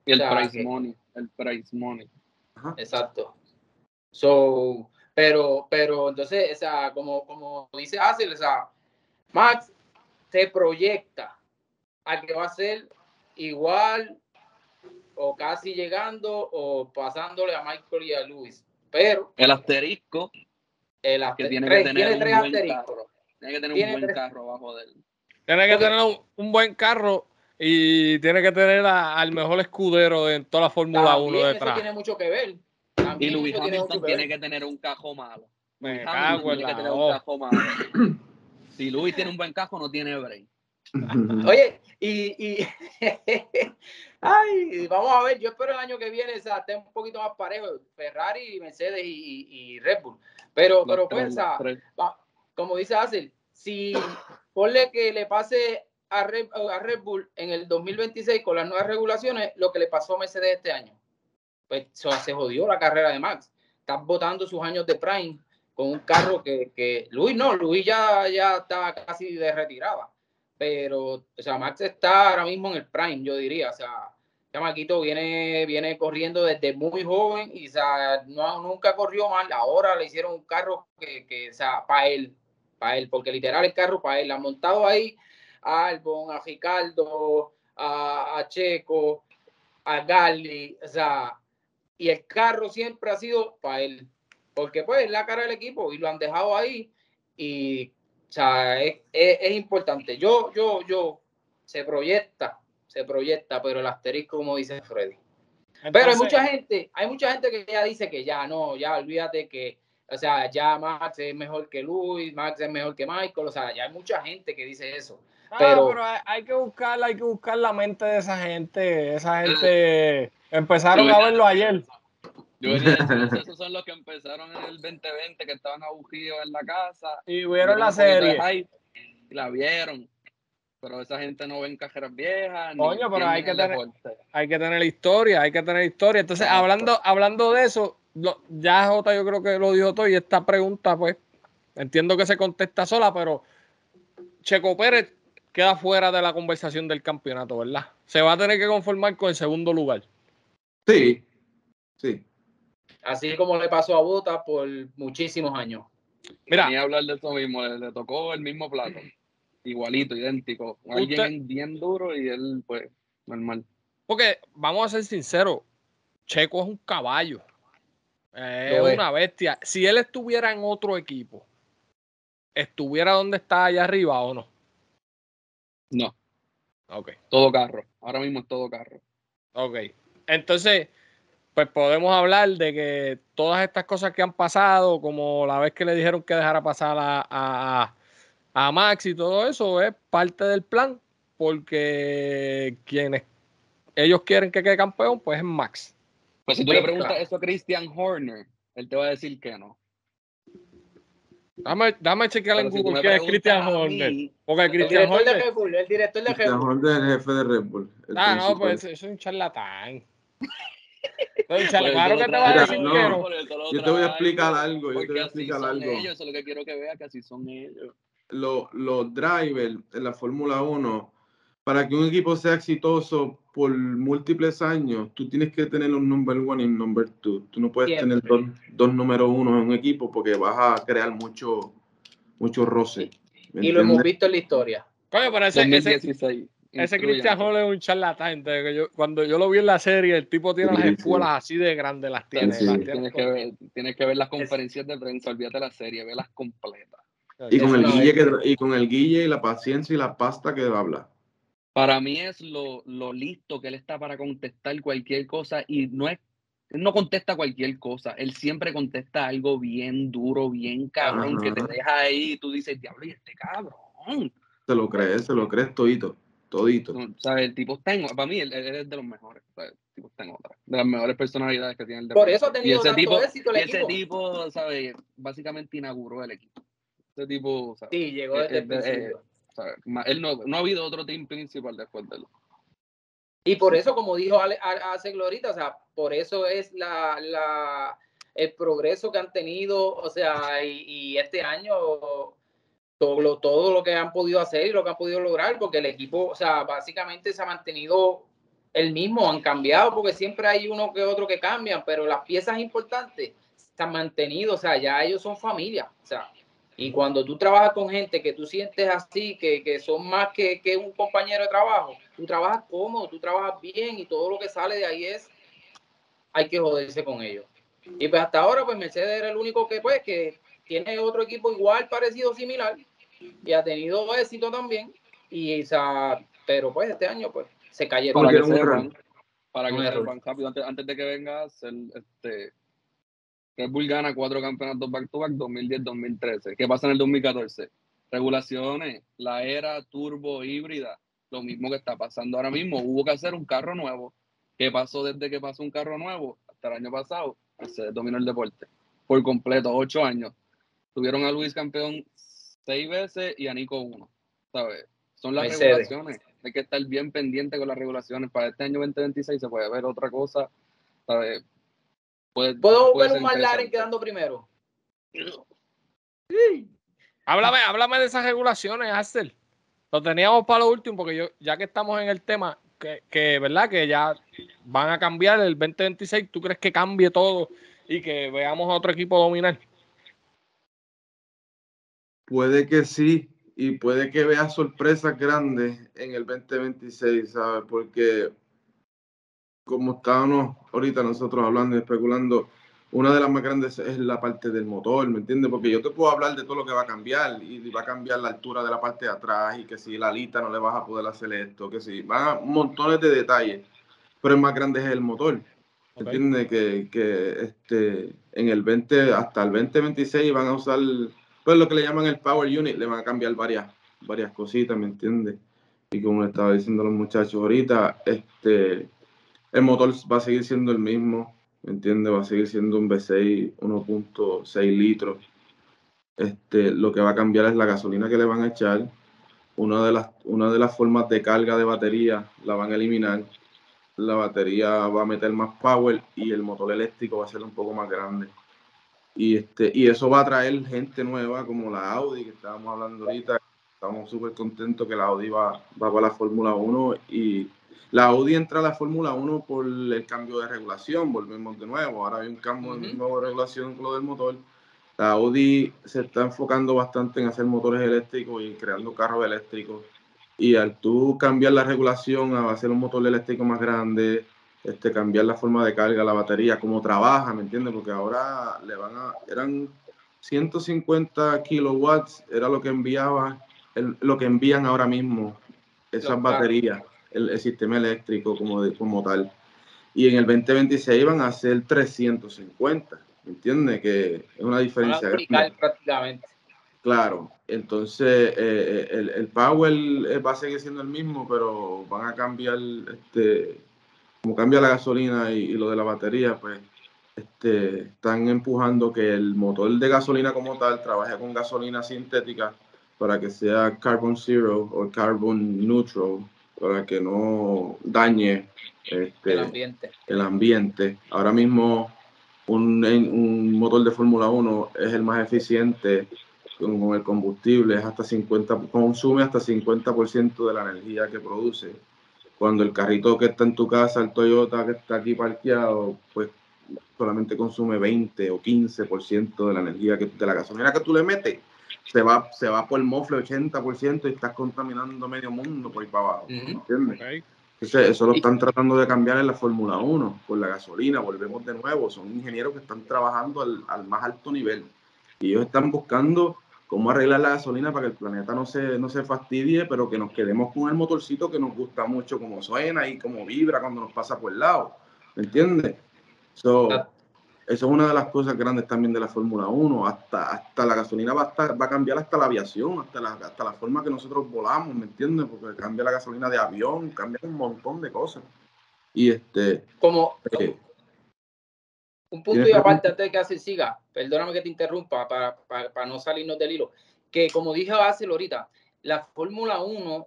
Y el price money, el price money. Exacto. So, pero, pero entonces, esa, como, como dice Hazel, o Max se proyecta a que va a ser igual o casi llegando o pasándole a Michael y a Luis. Pero el asterisco el que tiene que tener tres un buen carro. Tiene que tener un buen carro abajo de él. Tiene que tener un, buen carro y tiene que tener al mejor escudero en toda la Fórmula 1 detrás. Eso tiene mucho que ver y Luis Hamilton tiene que tener un cajo malo. Me cago en la un cajo malo. si Luis tiene un buen cajo, no tiene break. Oye, y, y ay, vamos a ver, yo espero el año que viene o sea, esté un poquito más parejo, Ferrari, Mercedes y, y Red Bull. Pero, pero pues, como dice Axel, si ponle que le pase a Red, a Red Bull en el 2026 con las nuevas regulaciones, lo que le pasó a Mercedes este año pues se jodió la carrera de Max. Estás botando sus años de Prime con un carro que, que Luis no, Luis ya, ya está casi de retirada. pero, o sea, Max está ahora mismo en el prime, yo diría, o sea, Chamaquito viene, viene corriendo desde muy joven y, no, nunca corrió mal, ahora le hicieron un carro que, o sea, para él, para él, porque literal el carro para él, ha montado ahí a Albon, a Ricardo, a, Checo, a Gali, o sea, y el carro siempre ha sido para él, porque pues es la cara del equipo y lo han dejado ahí y o sea, es, importante. Yo, yo, yo, se proyecta, se proyecta, pero el asterisco, como dice Freddy. pero hay mucha gente, hay mucha gente que ya dice que ya no, ya olvídate que, o sea, ya Max es mejor que Luis, Max es mejor que Michael, o sea, ya hay mucha gente que dice eso. Ah, pero, hay, que buscar, hay que buscar la mente de esa gente, esa gente empezaron a verlo ayer. Yo esos son los que empezaron en el 2020, que estaban aburridos en la casa. Y vieron la serie. y la vieron. Pero esa gente no ven cajeras viejas. Coño, pero hay que, tener, hay que tener historia, hay que tener historia. Entonces, hablando, hablando de eso, ya Jota yo creo que lo dijo todo y esta pregunta, pues, entiendo que se contesta sola, pero Checo Pérez queda fuera de la conversación del campeonato, ¿verdad? Se va a tener que conformar con el segundo lugar. Sí, sí. Así como le pasó a Bota por muchísimos años. Mira, ni hablar de eso mismo, le, tocó el mismo plato, igualito, idéntico. Alguien bien duro y él, pues, normal. Porque, vamos a ser sinceros, Checo es un caballo. Es una bestia. Si él estuviera en otro equipo, ¿estuviera donde está allá arriba o no? No. Ok. Todo carro. Ahora mismo es todo carro. Ok. Entonces, pues podemos hablar de que todas estas cosas que han pasado, como la vez que le dijeron que dejara pasar a, a, Max y todo eso, es parte del plan, porque quienes ellos quieren que quede campeón, pues es Max. Pues si tú le preguntas eso a Christian Horner, él te va a decir que no. Dame, dame chequear en Google quién es Christian Horner. Porque Christian Horner. el director de Red Bull. es el jefe de Red Bull. Ah, no, pues eso es un charlatán. claro que te va a decir Yo te voy a explicar algo. Yo te voy a explicar algo. Ellos, eso es lo que quiero que vea, que así son ellos. Los, los drivers en la Fórmula 1, para que un equipo sea exitoso por múltiples años, tú tienes que tener un number one y un number two. Tú no puedes tener dos, dos número uno en un equipo porque vas a crear mucho, mucho roce. Y lo hemos visto en la historia. Coño, pero ese, ese Christian Hall es un charlatán. cuando yo lo vi en la serie, el tipo tiene las espuelas así de grandes, las tiene. tienes, que ver, tienes, que ver, las conferencias de prensa, olvídate la serie, las completas. Y con, el guille y con el guille y la paciencia y la pasta que habla. Para mí es lo, lo listo que él está para contestar cualquier cosa y no es él no contesta cualquier cosa, él siempre contesta algo bien duro, bien cabrón, que te deja ahí y tú dices, diablo, y este cabrón. Se lo crees, se lo crees todito. Todito. o sea, el tipo está en, para mí, él, es de los mejores. el tipo está en otra. De las mejores personalidades que tiene el deporte. Por eso ha tenido ese tipo, éxito el ese tipo, ¿sabes? Básicamente inauguró el equipo. Ese tipo, ¿sabes? Sí, llegó desde el principio. Él no, no ha habido otro team principal después de él. Y por eso, como dijo hace Glorita, o sea, por eso es la, la, el progreso que han tenido, o sea, y, y este año todo lo, todo lo que han podido hacer y lo que han podido lograr, porque el equipo, o sea, básicamente se ha mantenido el mismo, han cambiado, porque siempre hay uno que otro que cambian, pero las piezas importantes se han mantenido, o sea, ya ellos son familia, o sea, y cuando tú trabajas con gente que tú sientes así, que, que son más que, que, un compañero de trabajo, tú trabajas cómodo, tú trabajas bien y todo lo que sale de ahí es, hay que joderse con ellos. Y pues hasta ahora, pues Mercedes era el único que, pues, que tiene otro equipo igual, parecido, similar, y ha tenido éxito también. Y esa, pero pues este año pues se cayeron. Para que sepan, para que sepan rápido, antes, antes, de que vengas, el, este, Red Bull gana cuatro campeonatos back-to-back 2010-2013. ¿Qué pasa en el 2014? Regulaciones, la era turbo híbrida, lo mismo que está pasando ahora mismo. Hubo que hacer un carro nuevo. ¿Qué pasó desde que pasó un carro nuevo hasta el año pasado? Se dominó el deporte por completo, ocho años. Tuvieron a Luis campeón seis veces y a Nico uno. ¿Sabes? Son las regulaciones. Hay que estar bien pendiente con las regulaciones. Para este año 2026 se puede ver otra cosa. ¿sabes? ¿Puedo ver un McLaren quedando primero? Sí. Háblame, háblame de esas regulaciones, Axel. lo teníamos para lo último, porque yo, ya que estamos en el tema, que, que verdad que ya van a cambiar el 2026, ¿tú crees que cambie todo y que veamos a otro equipo dominar? Puede que sí, y puede que vea sorpresas grandes en el 2026, ¿sabes? Porque como estábamos ahorita nosotros hablando y especulando, una de las más grandes es la parte del motor, ¿me entiendes? Porque yo te puedo hablar de todo lo que va a cambiar y va a cambiar la altura de la parte de atrás y que si la alita no le vas a poder hacer esto, que si van a montones de detalles, pero el más grande es el motor. ¿Me entiendes? Que, que, este, en el 20, hasta el 2026 van a usar, pues lo que le llaman el Power Unit, le van a cambiar varias, varias cositas, ¿me entiendes? Y como estaba diciendo los muchachos ahorita, este, el motor va a seguir siendo el mismo, ¿me entiendes? Va a seguir siendo un V6 1.6 litros. Este, lo que va a cambiar es la gasolina que le van a echar. Una de, las, una de las formas de carga de batería la van a eliminar. La batería va a meter más power y el motor eléctrico va a ser un poco más grande. Y, este, y eso va a traer gente nueva como la Audi que estábamos hablando ahorita. Estamos súper contentos que la Audi va, va para la Fórmula 1 y la Audi entra a la Fórmula 1 por el cambio de regulación, volvemos de nuevo, ahora hay un cambio de regulación con lo del motor. La Audi se está enfocando bastante en hacer motores eléctricos y creando carros eléctricos. Y al tú cambiar la regulación a hacer un motor eléctrico más grande, este, cambiar la forma de carga, la batería, cómo trabaja, ¿me entiendes? Porque ahora le van a, eran 150 kilowatts, era lo que enviaba, lo que envían ahora mismo esas baterías el, sistema eléctrico como, como tal. Y en el 2026 van a ser 350, ¿me entiendes? Que es una diferencia. prácticamente. Claro, entonces eh, eh, el, el, power eh, va a seguir siendo el mismo, pero van a cambiar, este, como cambia la gasolina y, lo de la batería, pues este, están empujando que el motor de gasolina como tal trabaje con gasolina sintética para que sea carbon zero o carbon neutral, para que no dañe este, el, ambiente. el ambiente. Ahora mismo un, un motor de Fórmula 1 es el más eficiente con, el combustible, es hasta 50, consume hasta 50% de la energía que produce. Cuando el carrito que está en tu casa, el Toyota que está aquí parqueado, pues solamente consume 20 o 15% de la energía que de la gasolina que tú le metes se va, se va por el mofle 80% y estás contaminando medio mundo por ahí para abajo. ¿Entiendes? eso lo están tratando de cambiar en la Fórmula 1, con la gasolina, volvemos de nuevo, son ingenieros que están trabajando al, más alto nivel y ellos están buscando cómo arreglar la gasolina para que el planeta no se, no se fastidie, pero que nos quedemos con el motorcito que nos gusta mucho como suena y como vibra cuando nos pasa por el lado, ¿me entiendes? So, eso es una de las cosas grandes también de la Fórmula 1. Hasta, hasta la gasolina va a, va a cambiar hasta la aviación, hasta la, hasta la forma que nosotros volamos, ¿me entiendes? Porque cambia la gasolina de avión, cambia un montón de cosas. Y este. Como. Eh, un punto y aparte antes de que así siga, perdóname que te interrumpa para, para, no salirnos del hilo. Que como dije Basil ahorita, la Fórmula 1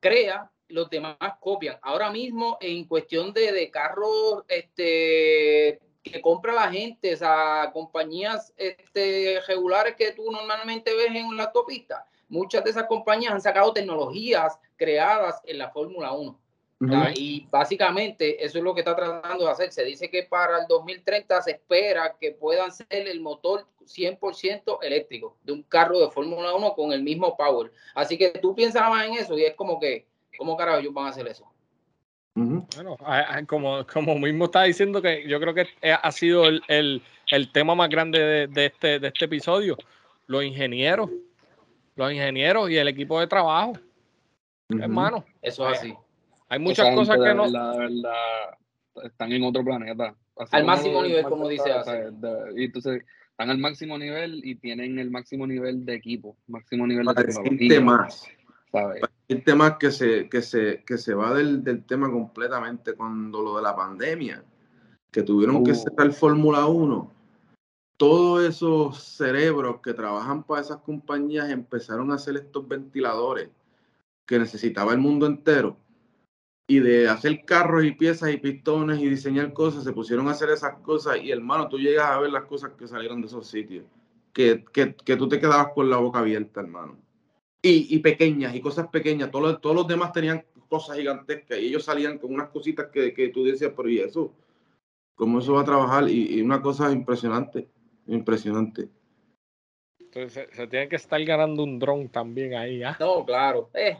crea los demás copian. Ahora mismo, en cuestión de, de carros este, que compra la gente, o sea, compañías este, regulares que tú normalmente ves en la autopista, muchas de esas compañías han sacado tecnologías creadas en la Fórmula 1. Y básicamente eso es lo que está tratando de hacer. Se dice que para el 2030 se espera que puedan ser el motor 100% eléctrico de un carro de Fórmula 1 con el mismo power. Así que tú piensas más en eso y es como que, ¿cómo carajo ellos van a hacer eso? Bueno, como, como mismo está diciendo que yo creo que ha sido el, tema más grande de, este, de este episodio, los ingenieros, los ingenieros y el equipo de trabajo. Hermano. Eso es así. Hay muchas cosas que no. La verdad, están en otro planeta. al máximo nivel, como dice Y entonces están al máximo nivel y tienen el máximo nivel de equipo, máximo nivel de tecnología. más. El tema que se, que se, que se va del, del, tema completamente cuando lo de la pandemia, que tuvieron que uh. cerrar Fórmula 1, todos esos cerebros que trabajan para esas compañías empezaron a hacer estos ventiladores que necesitaba el mundo entero. Y de hacer carros y piezas y pistones y diseñar cosas, se pusieron a hacer esas cosas. Y hermano, tú llegas a ver las cosas que salieron de esos sitios, que, que, que tú te quedabas con la boca abierta, hermano y, pequeñas, y cosas pequeñas. Todos, todos los demás tenían cosas gigantescas y ellos salían con unas cositas que, que tú decías, pero ¿y eso? ¿Cómo eso va a trabajar? Y, una cosa impresionante, impresionante. Entonces se, tiene que estar ganando un dron también ahí, ¿ah? No, claro. Eh,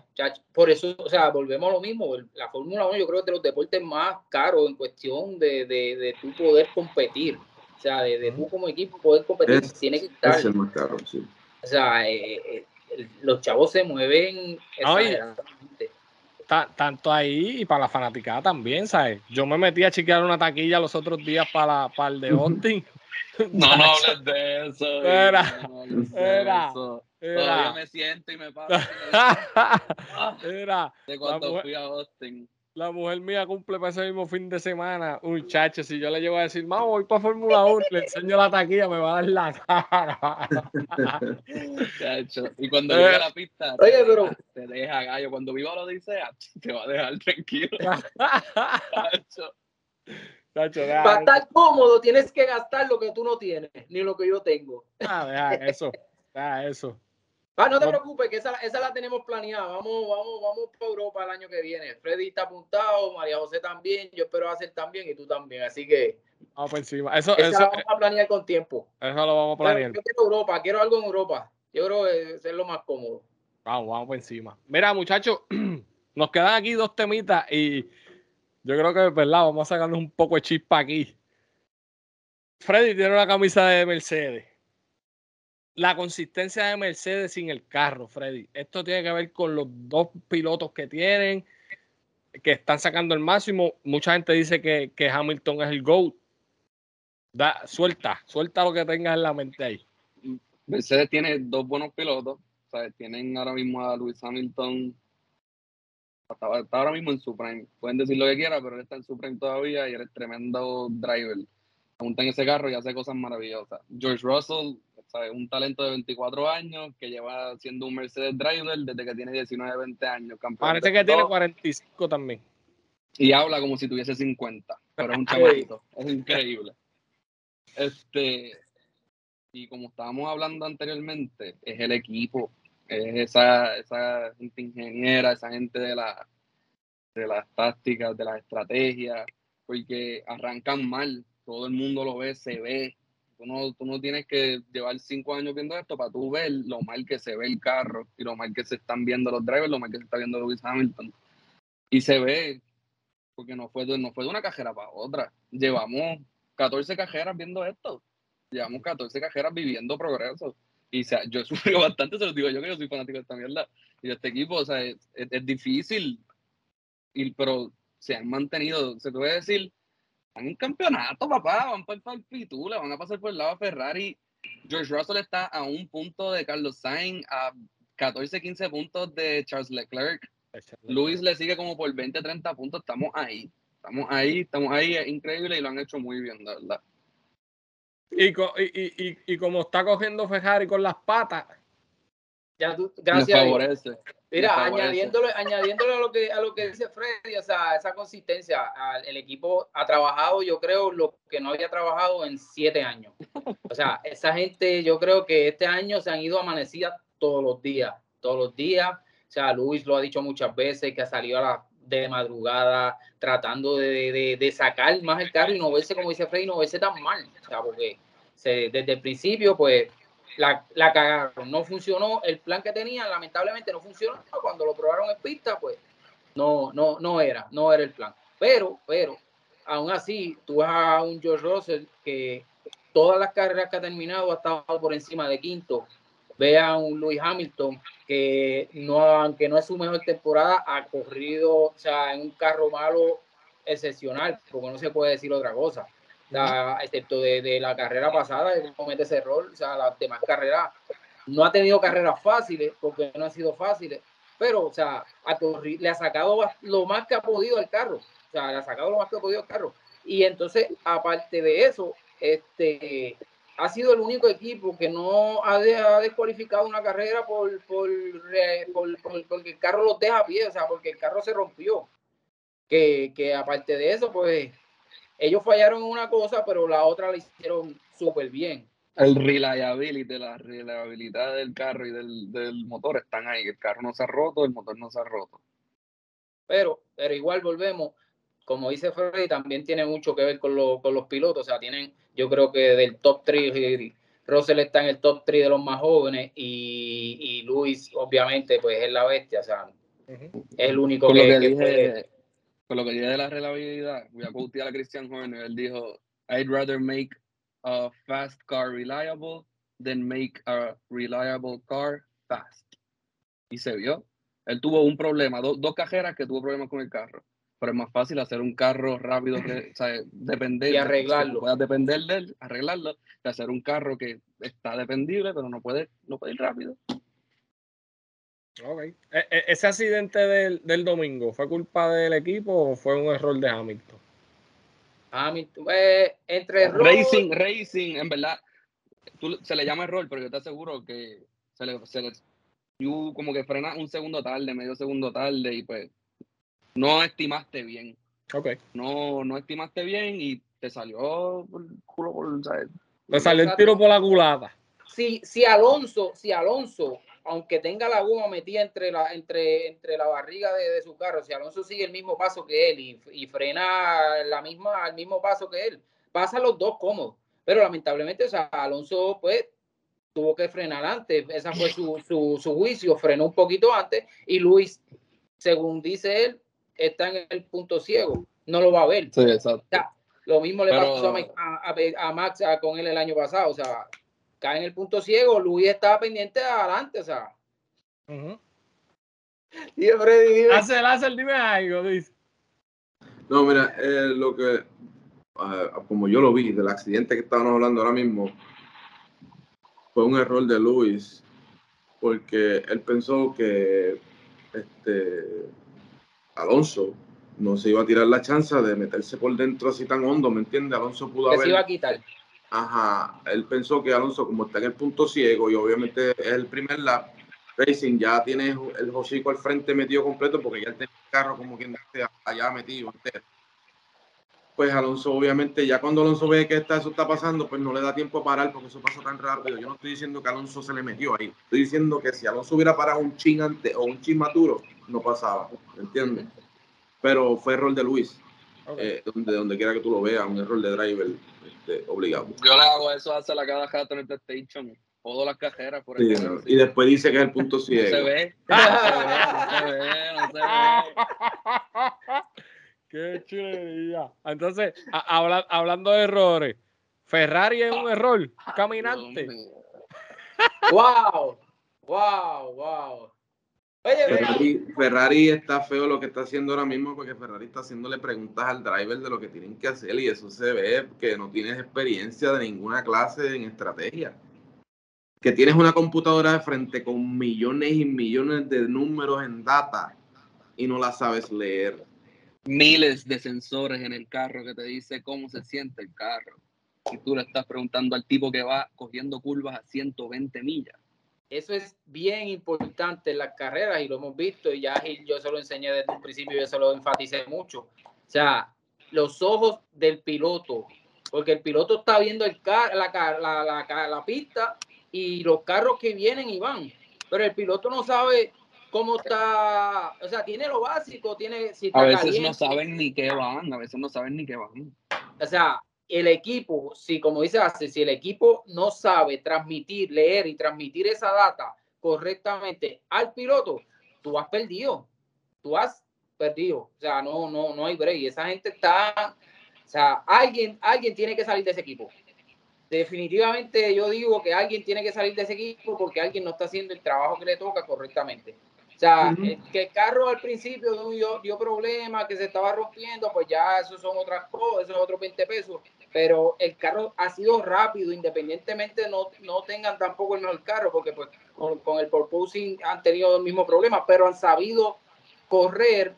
por eso, o sea, volvemos a lo mismo. La Fórmula 1 yo creo que es de los deportes más caros en cuestión de, de, de tú poder competir. O sea, de, de tú como equipo poder competir. tiene que estar. Es el más caro, sí. O sea, eh, eh, los chavos se mueven tanto ahí y para la fanaticada también, ¿sabes? Yo me metí a chequear una taquilla los otros días para, para el de Austin. No, no hables de eso. Era, era, Todavía me siento y me paso. era. De cuando fui a Austin. La mujer mía cumple para ese mismo fin de semana. Muchacho, si yo le llego a decir, vamos, voy para Fórmula 1, le enseño la taquilla, me va a dar la cara. Chacho. Y cuando llegue a la pista, Oye, te, pero... te deja gallo. Cuando viva lo dice, te va a dejar tranquilo. Chacho. Chacho, para estar cómodo tienes que gastar lo que tú no tienes, ni lo que yo tengo. Ah, deja eso. Deja eso. Ah, no te preocupes, que esa, esa, la tenemos planeada. Vamos, vamos, vamos para Europa el año que viene. Freddy está apuntado, María José también, yo espero hacer también y tú también. Así que. Vamos por encima. Eso, eso vamos a planear con tiempo. Eso lo vamos a planear. yo quiero Europa, quiero algo en Europa. Yo creo que es lo más cómodo. Vamos, vamos por encima. Mira, muchachos, nos quedan aquí dos temitas y yo creo que, ¿verdad? Vamos a sacarnos un poco de chispa aquí. Freddy tiene una camisa de Mercedes la consistencia de Mercedes sin el carro, Freddy. Esto tiene que ver con los dos pilotos que tienen, que están sacando el máximo. Mucha gente dice que, Hamilton es el GOAT. Da, suelta, suelta lo que tengas en la mente ahí. Mercedes tiene dos buenos pilotos. tienen ahora mismo a Luis Hamilton. Está, ahora mismo en su prime. Pueden decir lo que quieran, pero él está en su prime todavía y él es tremendo driver. Monta en ese carro y hace cosas maravillosas. George Russell un talento de 24 años que lleva siendo un Mercedes driver desde que tiene 19, 20 años. Parece que tiene 45 también. Y habla como si tuviese 50, pero es un chavalito, es increíble. Este, y como estábamos hablando anteriormente, es el equipo, es esa, esa gente ingeniera, esa gente de, la, de las tácticas, de las estrategias, porque arrancan mal, todo el mundo lo ve, se ve, Tú no, tú no tienes que llevar cinco años viendo esto para tú ver lo mal que se ve el carro y lo mal que se están viendo los drivers, lo mal que se está viendo Lewis Hamilton. Y se ve, porque no fue, no fue de una cajera para otra. Llevamos 14 cajeras viendo esto. Llevamos 14 cajeras viviendo progreso. Y sea, yo he sufrido bastante, se lo digo yo que yo soy fanático de esta mierda. Y de este equipo, o sea, es, es, difícil, y, pero se han mantenido, se puede decir, en un campeonato, papá, van para el Pitula, van a pasar por el lado de Ferrari. George Russell está a un punto de Carlos Sainz, a 14, 15 puntos de Charles Leclerc. Luis le sigue como por 20, 30 puntos. Estamos ahí. Estamos ahí, estamos ahí. Es increíble y lo han hecho muy bien, de verdad. Y, y, y, y como está cogiendo Ferrari con las patas, ya gracias. Mira, añadiéndole, añadiéndole a lo que a lo que dice Freddy, o sea, esa consistencia, el equipo ha trabajado, yo creo, lo que no había trabajado en siete años. O sea, esa gente, yo creo que este año se han ido amanecidas todos los días, todos los días. O sea, Luis lo ha dicho muchas veces, que ha salido a la, de madrugada tratando de, de, sacar más el carro y no verse, como dice Freddy, no verse tan mal. O sea, porque desde el principio, pues, la, la cagaron, no funcionó el plan que tenían, lamentablemente no funcionó, cuando lo probaron en pista, pues no, no, no era, no era el plan. Pero, pero, aún así, tú vas a un George Russell que todas las carreras que ha terminado ha estado por encima de quinto. Ve a un Lewis Hamilton que no, aunque no es su mejor temporada, ha corrido, o sea, en un carro malo excepcional, porque no se puede decir otra cosa excepto de, la carrera pasada, que comete ese error, o sea, las demás carreras, no ha tenido carreras fáciles, porque no han sido fáciles, pero, o sea, le ha sacado lo más que ha podido al carro, o sea, le ha sacado lo más que ha podido al carro. Y entonces, aparte de eso, este, ha sido el único equipo que no ha, descualificado una carrera por, por, por, porque el carro los deja a pie, o sea, porque el carro se rompió. Que, que aparte de eso, pues ellos fallaron en una cosa, pero la otra la hicieron súper bien. el reliability, la reliabilidad del carro y del, del motor están ahí. El carro no se ha roto, el motor no se ha roto. Pero, pero igual volvemos, como dice Freddy, también tiene mucho que ver con, con los pilotos. O sea, tienen, yo creo que del top 3, Russell está en el top 3 de los más jóvenes y, y Luis, obviamente, pues es la bestia. O sea, es el único con que, lo que, dije, Con lo que dije de la reliabilidad, voy a quotear a Christian Horner. Él dijo: I'd rather make a fast car reliable than make a reliable car fast. Y se vio. Él tuvo un problema, dos cajeras que tuvo problemas con el carro. Pero es más fácil hacer un carro rápido, o sea, depender. Y arreglarlo. Puedas depender de él, arreglarlo, de hacer un carro que está dependible, pero no puede, no puede ir rápido. Ok. E, e, ¿Ese accidente del, del, domingo fue culpa del equipo o fue un error de Hamilton? Hamilton, eh, entre Racing, Racing, en verdad, tú, se le llama error, pero yo te aseguro que se le, se le como que frena un segundo tarde, medio segundo tarde y pues no estimaste bien. Ok. No, no estimaste bien y te salió por el culo por, Le salió el tiro por la culata. Si, si Alonso, si Alonso, aunque tenga la goma metida entre la, entre, entre la barriga de, su carro, si Alonso sigue el mismo paso que él y, y frena la misma, al mismo paso que él, pasa los dos cómodos. Pero lamentablemente, o sea, Alonso, pues, tuvo que frenar antes. Ese fue su, su, su, juicio, frenó un poquito antes y Luis, según dice él, está en el punto ciego, no lo va a ver. Sí, exacto. lo mismo le pasó a, a, Max con él el año pasado, o sea, cae en el punto ciego, Luis estaba pendiente adelante, o sea. Uh Freddy, Hace, dime algo, dice. No, mira, eh, lo que, uh, como yo lo vi, del accidente que estábamos hablando ahora mismo, fue un error de Luis, porque él pensó que este, Alonso no se iba a tirar la chance de meterse por dentro así tan hondo, ¿me entiendes? Alonso pudo haber... se iba a quitar. Ajá, él pensó que Alonso, como está en el punto ciego y obviamente es el primer lap, Racing ya tiene el hocico al frente metido completo porque ya tiene el carro como quien allá metido entero. Pues Alonso, obviamente, ya cuando Alonso ve que eso está pasando, pues no le da tiempo a parar porque eso pasa tan rápido. Yo no estoy diciendo que Alonso se le metió ahí. Estoy diciendo que si Alonso hubiera parado un chin antes o un chin maturo, no pasaba. ¿Me entiendes? Pero fue error de Luis. Eh, donde, donde quiera que tú lo veas, un error de driver este, obligado. Yo le hago eso hace la cada jato en el PlayStation. Todas las cajeras por sí, Y después dice que es el punto ciego. No se ve. No se ve, no se ve. Qué chulería. Entonces, hablando de errores, Ferrari es un error caminante. wow, wow, wow. Ferrari, Ferrari, está feo lo que está haciendo ahora mismo porque Ferrari está haciéndole preguntas al driver de lo que tienen que hacer y eso se ve que no tienes experiencia de ninguna clase en estrategia. Que tienes una computadora de frente con millones y millones de números en data y no la sabes leer. Miles de sensores en el carro que te dice cómo se siente el carro. Y tú le estás preguntando al tipo que va cogiendo curvas a 120 millas eso es bien importante en las carreras y lo hemos visto y ya yo se lo enseñé desde un principio y yo se lo enfaticé mucho. O sea, los ojos del piloto, porque el piloto está viendo el car la, la, la, la, pista y los carros que vienen y van, pero el piloto no sabe cómo está, o sea, tiene lo básico, tiene si a veces no saben ni qué van, a veces no saben ni qué van. O sea, el equipo, si como dice hace, si el equipo no sabe transmitir, leer y transmitir esa data correctamente al piloto, tú has perdido. Tú has perdido. O sea, no, no, no hay break. Esa gente está, o sea, alguien, alguien tiene que salir de ese equipo. Definitivamente yo digo que alguien tiene que salir de ese equipo porque alguien no está haciendo el trabajo que le toca correctamente. O sea, que el carro al principio dio, dio problemas, que se estaba rompiendo, pues ya eso son otras cosas, eso es otros 20 pesos. Pero el carro ha sido rápido, independientemente no, no tengan tampoco el mejor carro, porque pues con, el porpoising han tenido el mismo problema, pero han sabido correr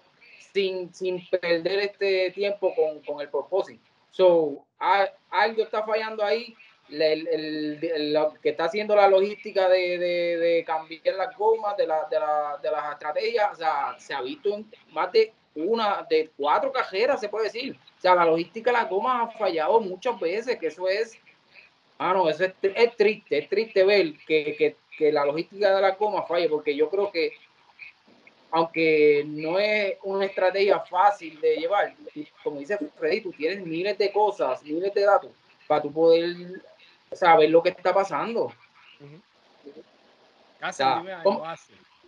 sin, sin perder este tiempo con, con el porpoising. So, algo está fallando ahí el, lo que está haciendo la logística de, de, cambiar las gomas, de, la, de, la, de, las estrategias, o sea, se ha visto en más de una, de cuatro cajeras, se puede decir. O sea, la logística de las gomas ha fallado muchas veces, que eso es, Ah, no, eso es, es triste, es triste ver que, que, la logística de la coma falle, porque yo creo que, aunque no es una estrategia fácil de llevar, como dice Freddy, tú tienes miles de cosas, miles de datos para tú poder saber lo que está pasando. Casi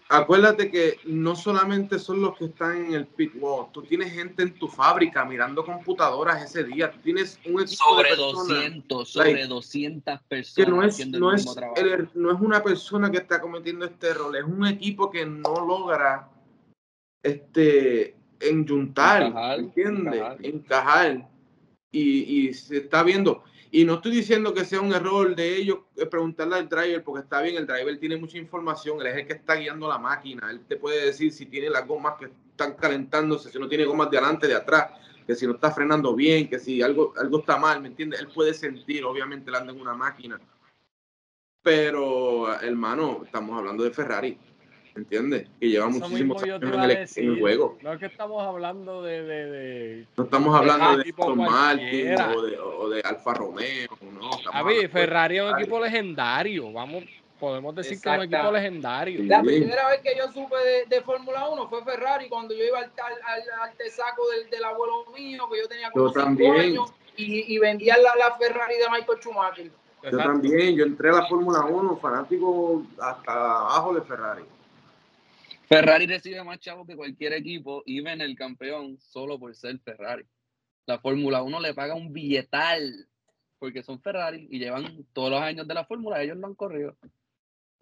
acuérdate que no solamente son los que están en el pit wall, tú tienes gente en tu fábrica mirando computadoras ese día, tú tienes un equipo sobre de 200, sobre 200 personas que no es, no, es no es una persona que está cometiendo este error, es un equipo que no logra este enyuntar, encajar, ¿entiendes? Encajar. Y, y se está viendo, y no estoy diciendo que sea un error de ellos eh, preguntarle al driver, porque está bien, el driver tiene mucha información, él es el que está guiando la máquina, él te puede decir si tiene las gomas que están calentándose, si no tiene gomas de adelante, de atrás, que si no está frenando bien, que si algo, algo está mal, ¿me entiendes? Él puede sentir, obviamente, él anda en una máquina. Pero, hermano, estamos hablando de Ferrari. ¿Entiendes? Que lleva muchísimos años en el, juego. No es que estamos hablando de... de, de no estamos hablando de Aston Martin o de, o de, Alfa Romeo, ¿no? A ver, Ferrari es un equipo legendario, vamos, podemos decir que es un equipo legendario. La primera vez que yo supe de, de Fórmula 1 fue Ferrari, cuando yo iba al, al, al tesaco del, del, abuelo mío, que yo tenía como 5 años, y, y vendía la, la Ferrari de Michael Schumacher. Yo también, yo entré a la Fórmula 1 fanático hasta abajo de Ferrari. Ferrari recibe más chavos que cualquier equipo y ven el campeón solo por ser Ferrari. La Fórmula 1 le paga un billetal porque son Ferrari y llevan todos los años de la Fórmula, ellos no han corrido.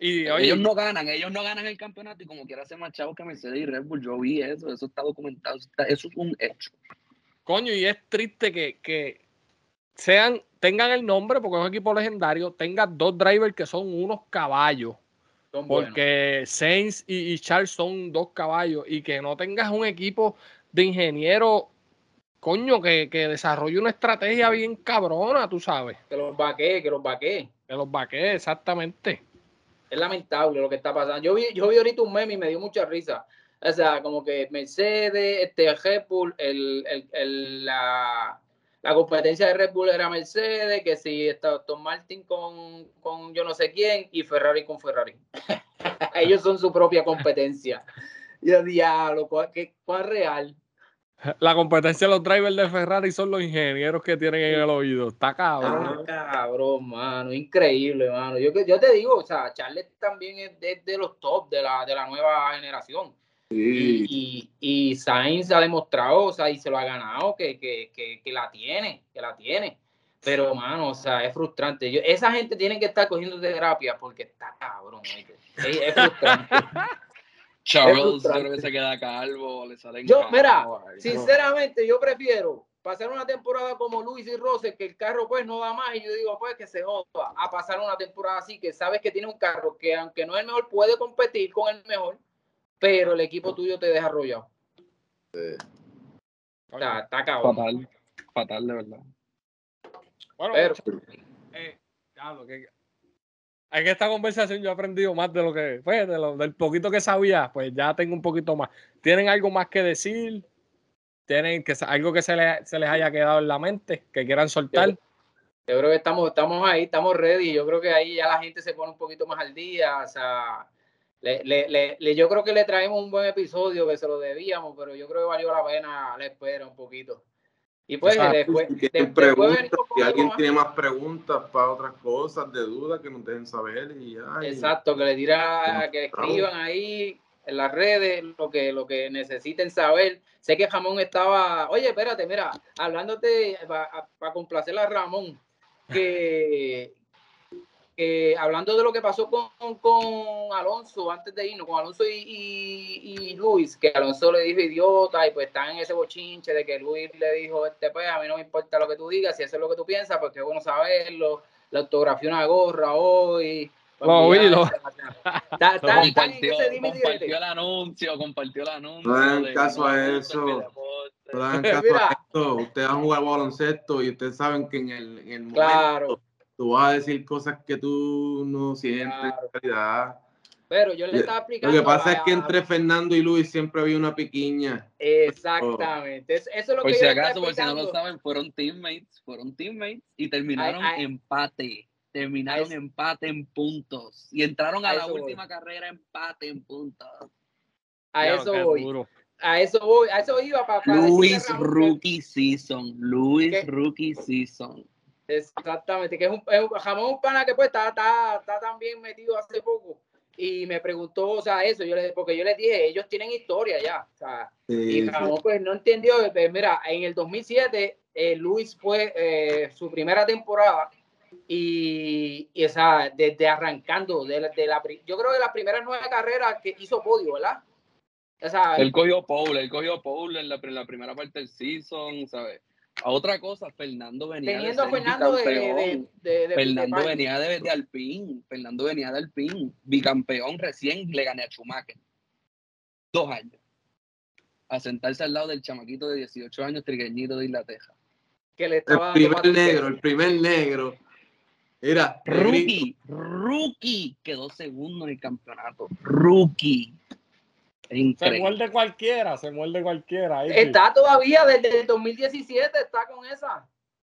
Y ellos no ganan, ellos no ganan el campeonato y como quiera hacer más chavos que Mercedes y Red Bull, yo vi eso, eso está documentado, eso, es un hecho. Coño, y es triste que, que sean, tengan el nombre porque es un equipo legendario, tengan dos drivers que son unos caballos porque Sainz y, Charles son dos caballos y que no tengas un equipo de ingenieros, coño, que, que desarrolle una estrategia bien cabrona, tú sabes. Que los vaquee, que los vaquee. Que los vaquee, exactamente. Es lamentable lo que está pasando. Yo vi, yo vi ahorita un meme y me dio mucha risa. O sea, como que Mercedes, este Red Bull, el, el, el, la, la competencia de Red Bull era Mercedes, que si está Tom Martin con, con yo no sé quién y Ferrari con Ferrari. Ellos son su propia competencia. Y el diablo, ¿cuál, qué, ¿cuál real? La competencia de los drivers de Ferrari son los ingenieros que tienen en el oído. Está cabrón. Está cabrón, mano. Increíble, mano. Yo, yo te digo, o sea, Charles también es de, de los top de la, de la nueva generación. Y, y, Sainz ha demostrado, o sea, y se lo ha ganado, que, que, que, que la tiene, que la tiene. Pero, mano, o sea, es frustrante. Yo, esa gente tiene que estar cogiendo terapia porque está cabrón. Es, frustrante. Charles creo que se queda calvo, le salen Yo, mira, sinceramente, yo prefiero pasar una temporada como Luis y Rose, que el carro pues no da más, y yo digo, pues que se joda, a pasar una temporada así, que sabes que tiene un carro que aunque no es el mejor, puede competir con el mejor, pero el equipo tuyo te deja arrollado. Está, está Fatal, fatal de verdad. Bueno, pero, eh, que, en esta conversación yo he aprendido más de lo que fue, de lo, del poquito que sabía, pues ya tengo un poquito más. ¿Tienen algo más que decir? ¿Tienen que, algo que se, se les haya quedado en la mente, que quieran soltar? Yo, yo creo que estamos, estamos ahí, estamos ready. Yo creo que ahí ya la gente se pone un poquito más al día. O sea, le, le, yo creo que le traemos un buen episodio que se lo debíamos, pero yo creo que valió la pena la espera un poquito. Y pues después, si, si alguien tiene más preguntas para otras cosas, de dudas, que nos dejen saber. Y Exacto, que le dirá, que escriban ahí en las redes lo que, lo que necesiten saber. Sé que Jamón estaba, oye, espérate, mira, hablándote para complacer a Ramón, que, hablando de lo que pasó con, con, Alonso antes de irnos, con Alonso y, y, Luis, que Alonso le dijo idiota y pues están en ese bochinche de que Luis le dijo, este pues a mí no me importa lo que tú digas, si eso es lo que tú piensas, porque es bueno saberlo, la autografía una gorra hoy. Lo compartió, compartió el anuncio, compartió el anuncio. No hagan caso a eso. No hagan caso a esto. Ustedes han jugado baloncesto y ustedes saben que en el, en el momento claro tú vas a decir cosas que tú no sientes en realidad. Pero yo le estaba explicando. Lo que pasa es que entre Fernando y Luis siempre había una piquiña. Exactamente. Eso, es lo por si acaso, por si no lo saben, fueron teammates, fueron teamates y terminaron empate. terminaron empate en puntos y entraron a, la última carrera empate en puntos. A eso voy. A eso voy, a eso iba para, Luis Rookie Season, Luis Rookie Season. Exactamente, que es un, jamón un pana que pues está, está, está también metido hace poco y me preguntó, o sea, eso, yo le, porque yo les dije, ellos tienen historia ya, o sea, y Ramón pues no entendió, pues, mira, en el 2007 eh, Luis fue eh, su primera temporada y, y o sea, desde arrancando, de la, de la, yo creo que las primeras nueve carreras que hizo podio, ¿verdad? O sea, él cogió pole, él cogió pole en la, en la primera parte del season, ¿sabes? A otra cosa, Fernando venía de, Fernando de, de, Fernando venía de, de Alpine, Fernando venía de Alpine, bicampeón recién le gané a Schumacher. Dos años. A sentarse al lado del chamaquito de 18 años, trigueñito de Inglaterra. Que le estaba el primer negro, el primer negro. Mira, rookie, rookie, quedó segundo en el campeonato. Rookie. Se muerde cualquiera, se muerde cualquiera. está todavía desde el 2017, está con esa.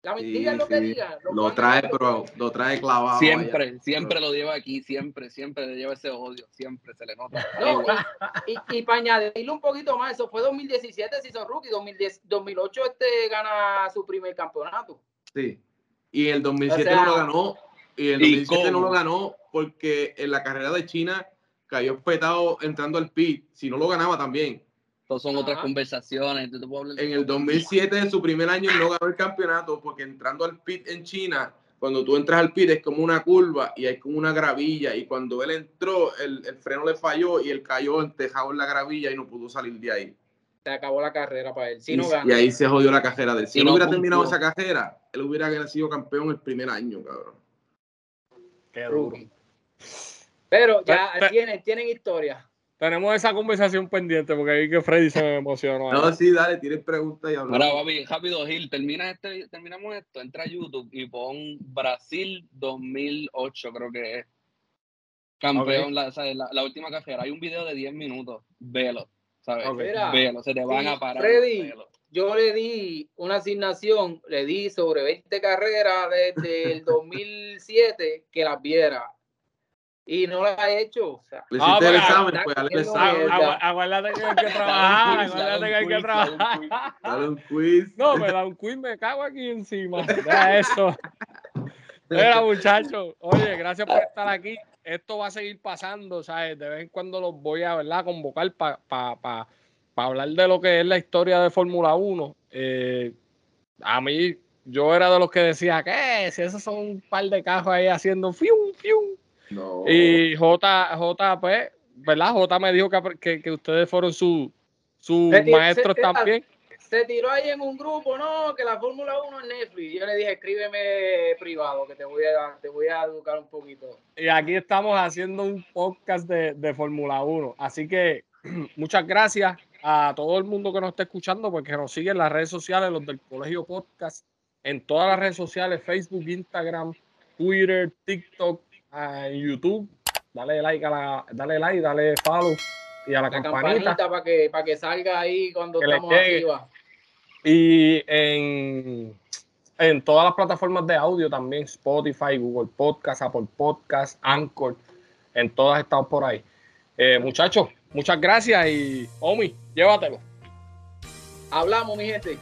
La mentira es lo que diga. Lo, trae, pero lo trae clavado. Siempre, siempre lo lleva aquí, siempre, siempre le lleva ese odio, siempre se le nota. y, y, para añadirle un poquito más, eso fue 2017, si son rookie, 2010, 2008 este gana su primer campeonato. Sí, y el 2007 no lo ganó, y el 2007 no lo ganó porque en la carrera de China cayó petado entrando al pit, si no lo ganaba también. Entonces son otras conversaciones. En el 2007, en su primer año, no ganó el campeonato porque entrando al pit en China, cuando tú entras al pit es como una curva y hay como una gravilla y cuando él entró, el, freno le falló y él cayó entejado en la gravilla y no pudo salir de ahí. Se acabó la carrera para él. y, y, ahí se jodió la carrera de él. Si no, hubiera terminado esa carrera, él hubiera sido campeón el primer año, cabrón. Qué duro. Pero ya tienen, tienen historia. Tenemos esa conversación pendiente porque vi que Freddy se emocionó. no, sí, dale, tienes preguntas y hablamos. Ahora, papi, rápido, Gil, termina este, terminamos esto, entra a YouTube y pon Brasil 2008, creo que es. Campeón, la, la, última carrera. Hay un video de 10 minutos. Velo, ¿sabes? Velo, se te van a parar. Freddy, yo le di una asignación, le di sobre 20 carreras desde el 2007 que las viera y no lo ha hecho. O sea, ah, el examen, pues, Aguárdate que hay que trabajar, aguárdate que hay que trabajar. Dale un quiz. No, me da un quiz, me cago aquí encima. Ya eso. Mira, muchachos, oye, gracias por estar aquí. Esto va a seguir pasando, ¿sabes? De vez en cuando los voy a ¿verdad? convocar para pa, pa, pa hablar de lo que es la historia de Fórmula 1. Eh, a mí, yo era de los que decía que si esos son un par de cajos ahí haciendo fium, fium, y J, J, pues, ¿verdad? J me dijo que, que, ustedes fueron sus su maestros también. Se tiró ahí en un grupo, no, que la Fórmula 1 es Netflix. Yo le dije, escríbeme privado, que te voy a, te voy a educar un poquito. Y aquí estamos haciendo un podcast de, de Fórmula 1. Así que muchas gracias a todo el mundo que nos está escuchando, porque nos sigue en las redes sociales, los del Colegio Podcast, en todas las redes sociales, Facebook, Instagram, Twitter, TikTok, en YouTube, dale like a la, dale like, dale follow y a la, campanita, para que, para que salga ahí cuando estamos activa. Y en, en todas las plataformas de audio también, Spotify, Google Podcast, Apple Podcast, Anchor, en todas estamos por ahí. Eh, muchachos, muchas gracias y Omi, llévatelo. Hablamos, mi gente.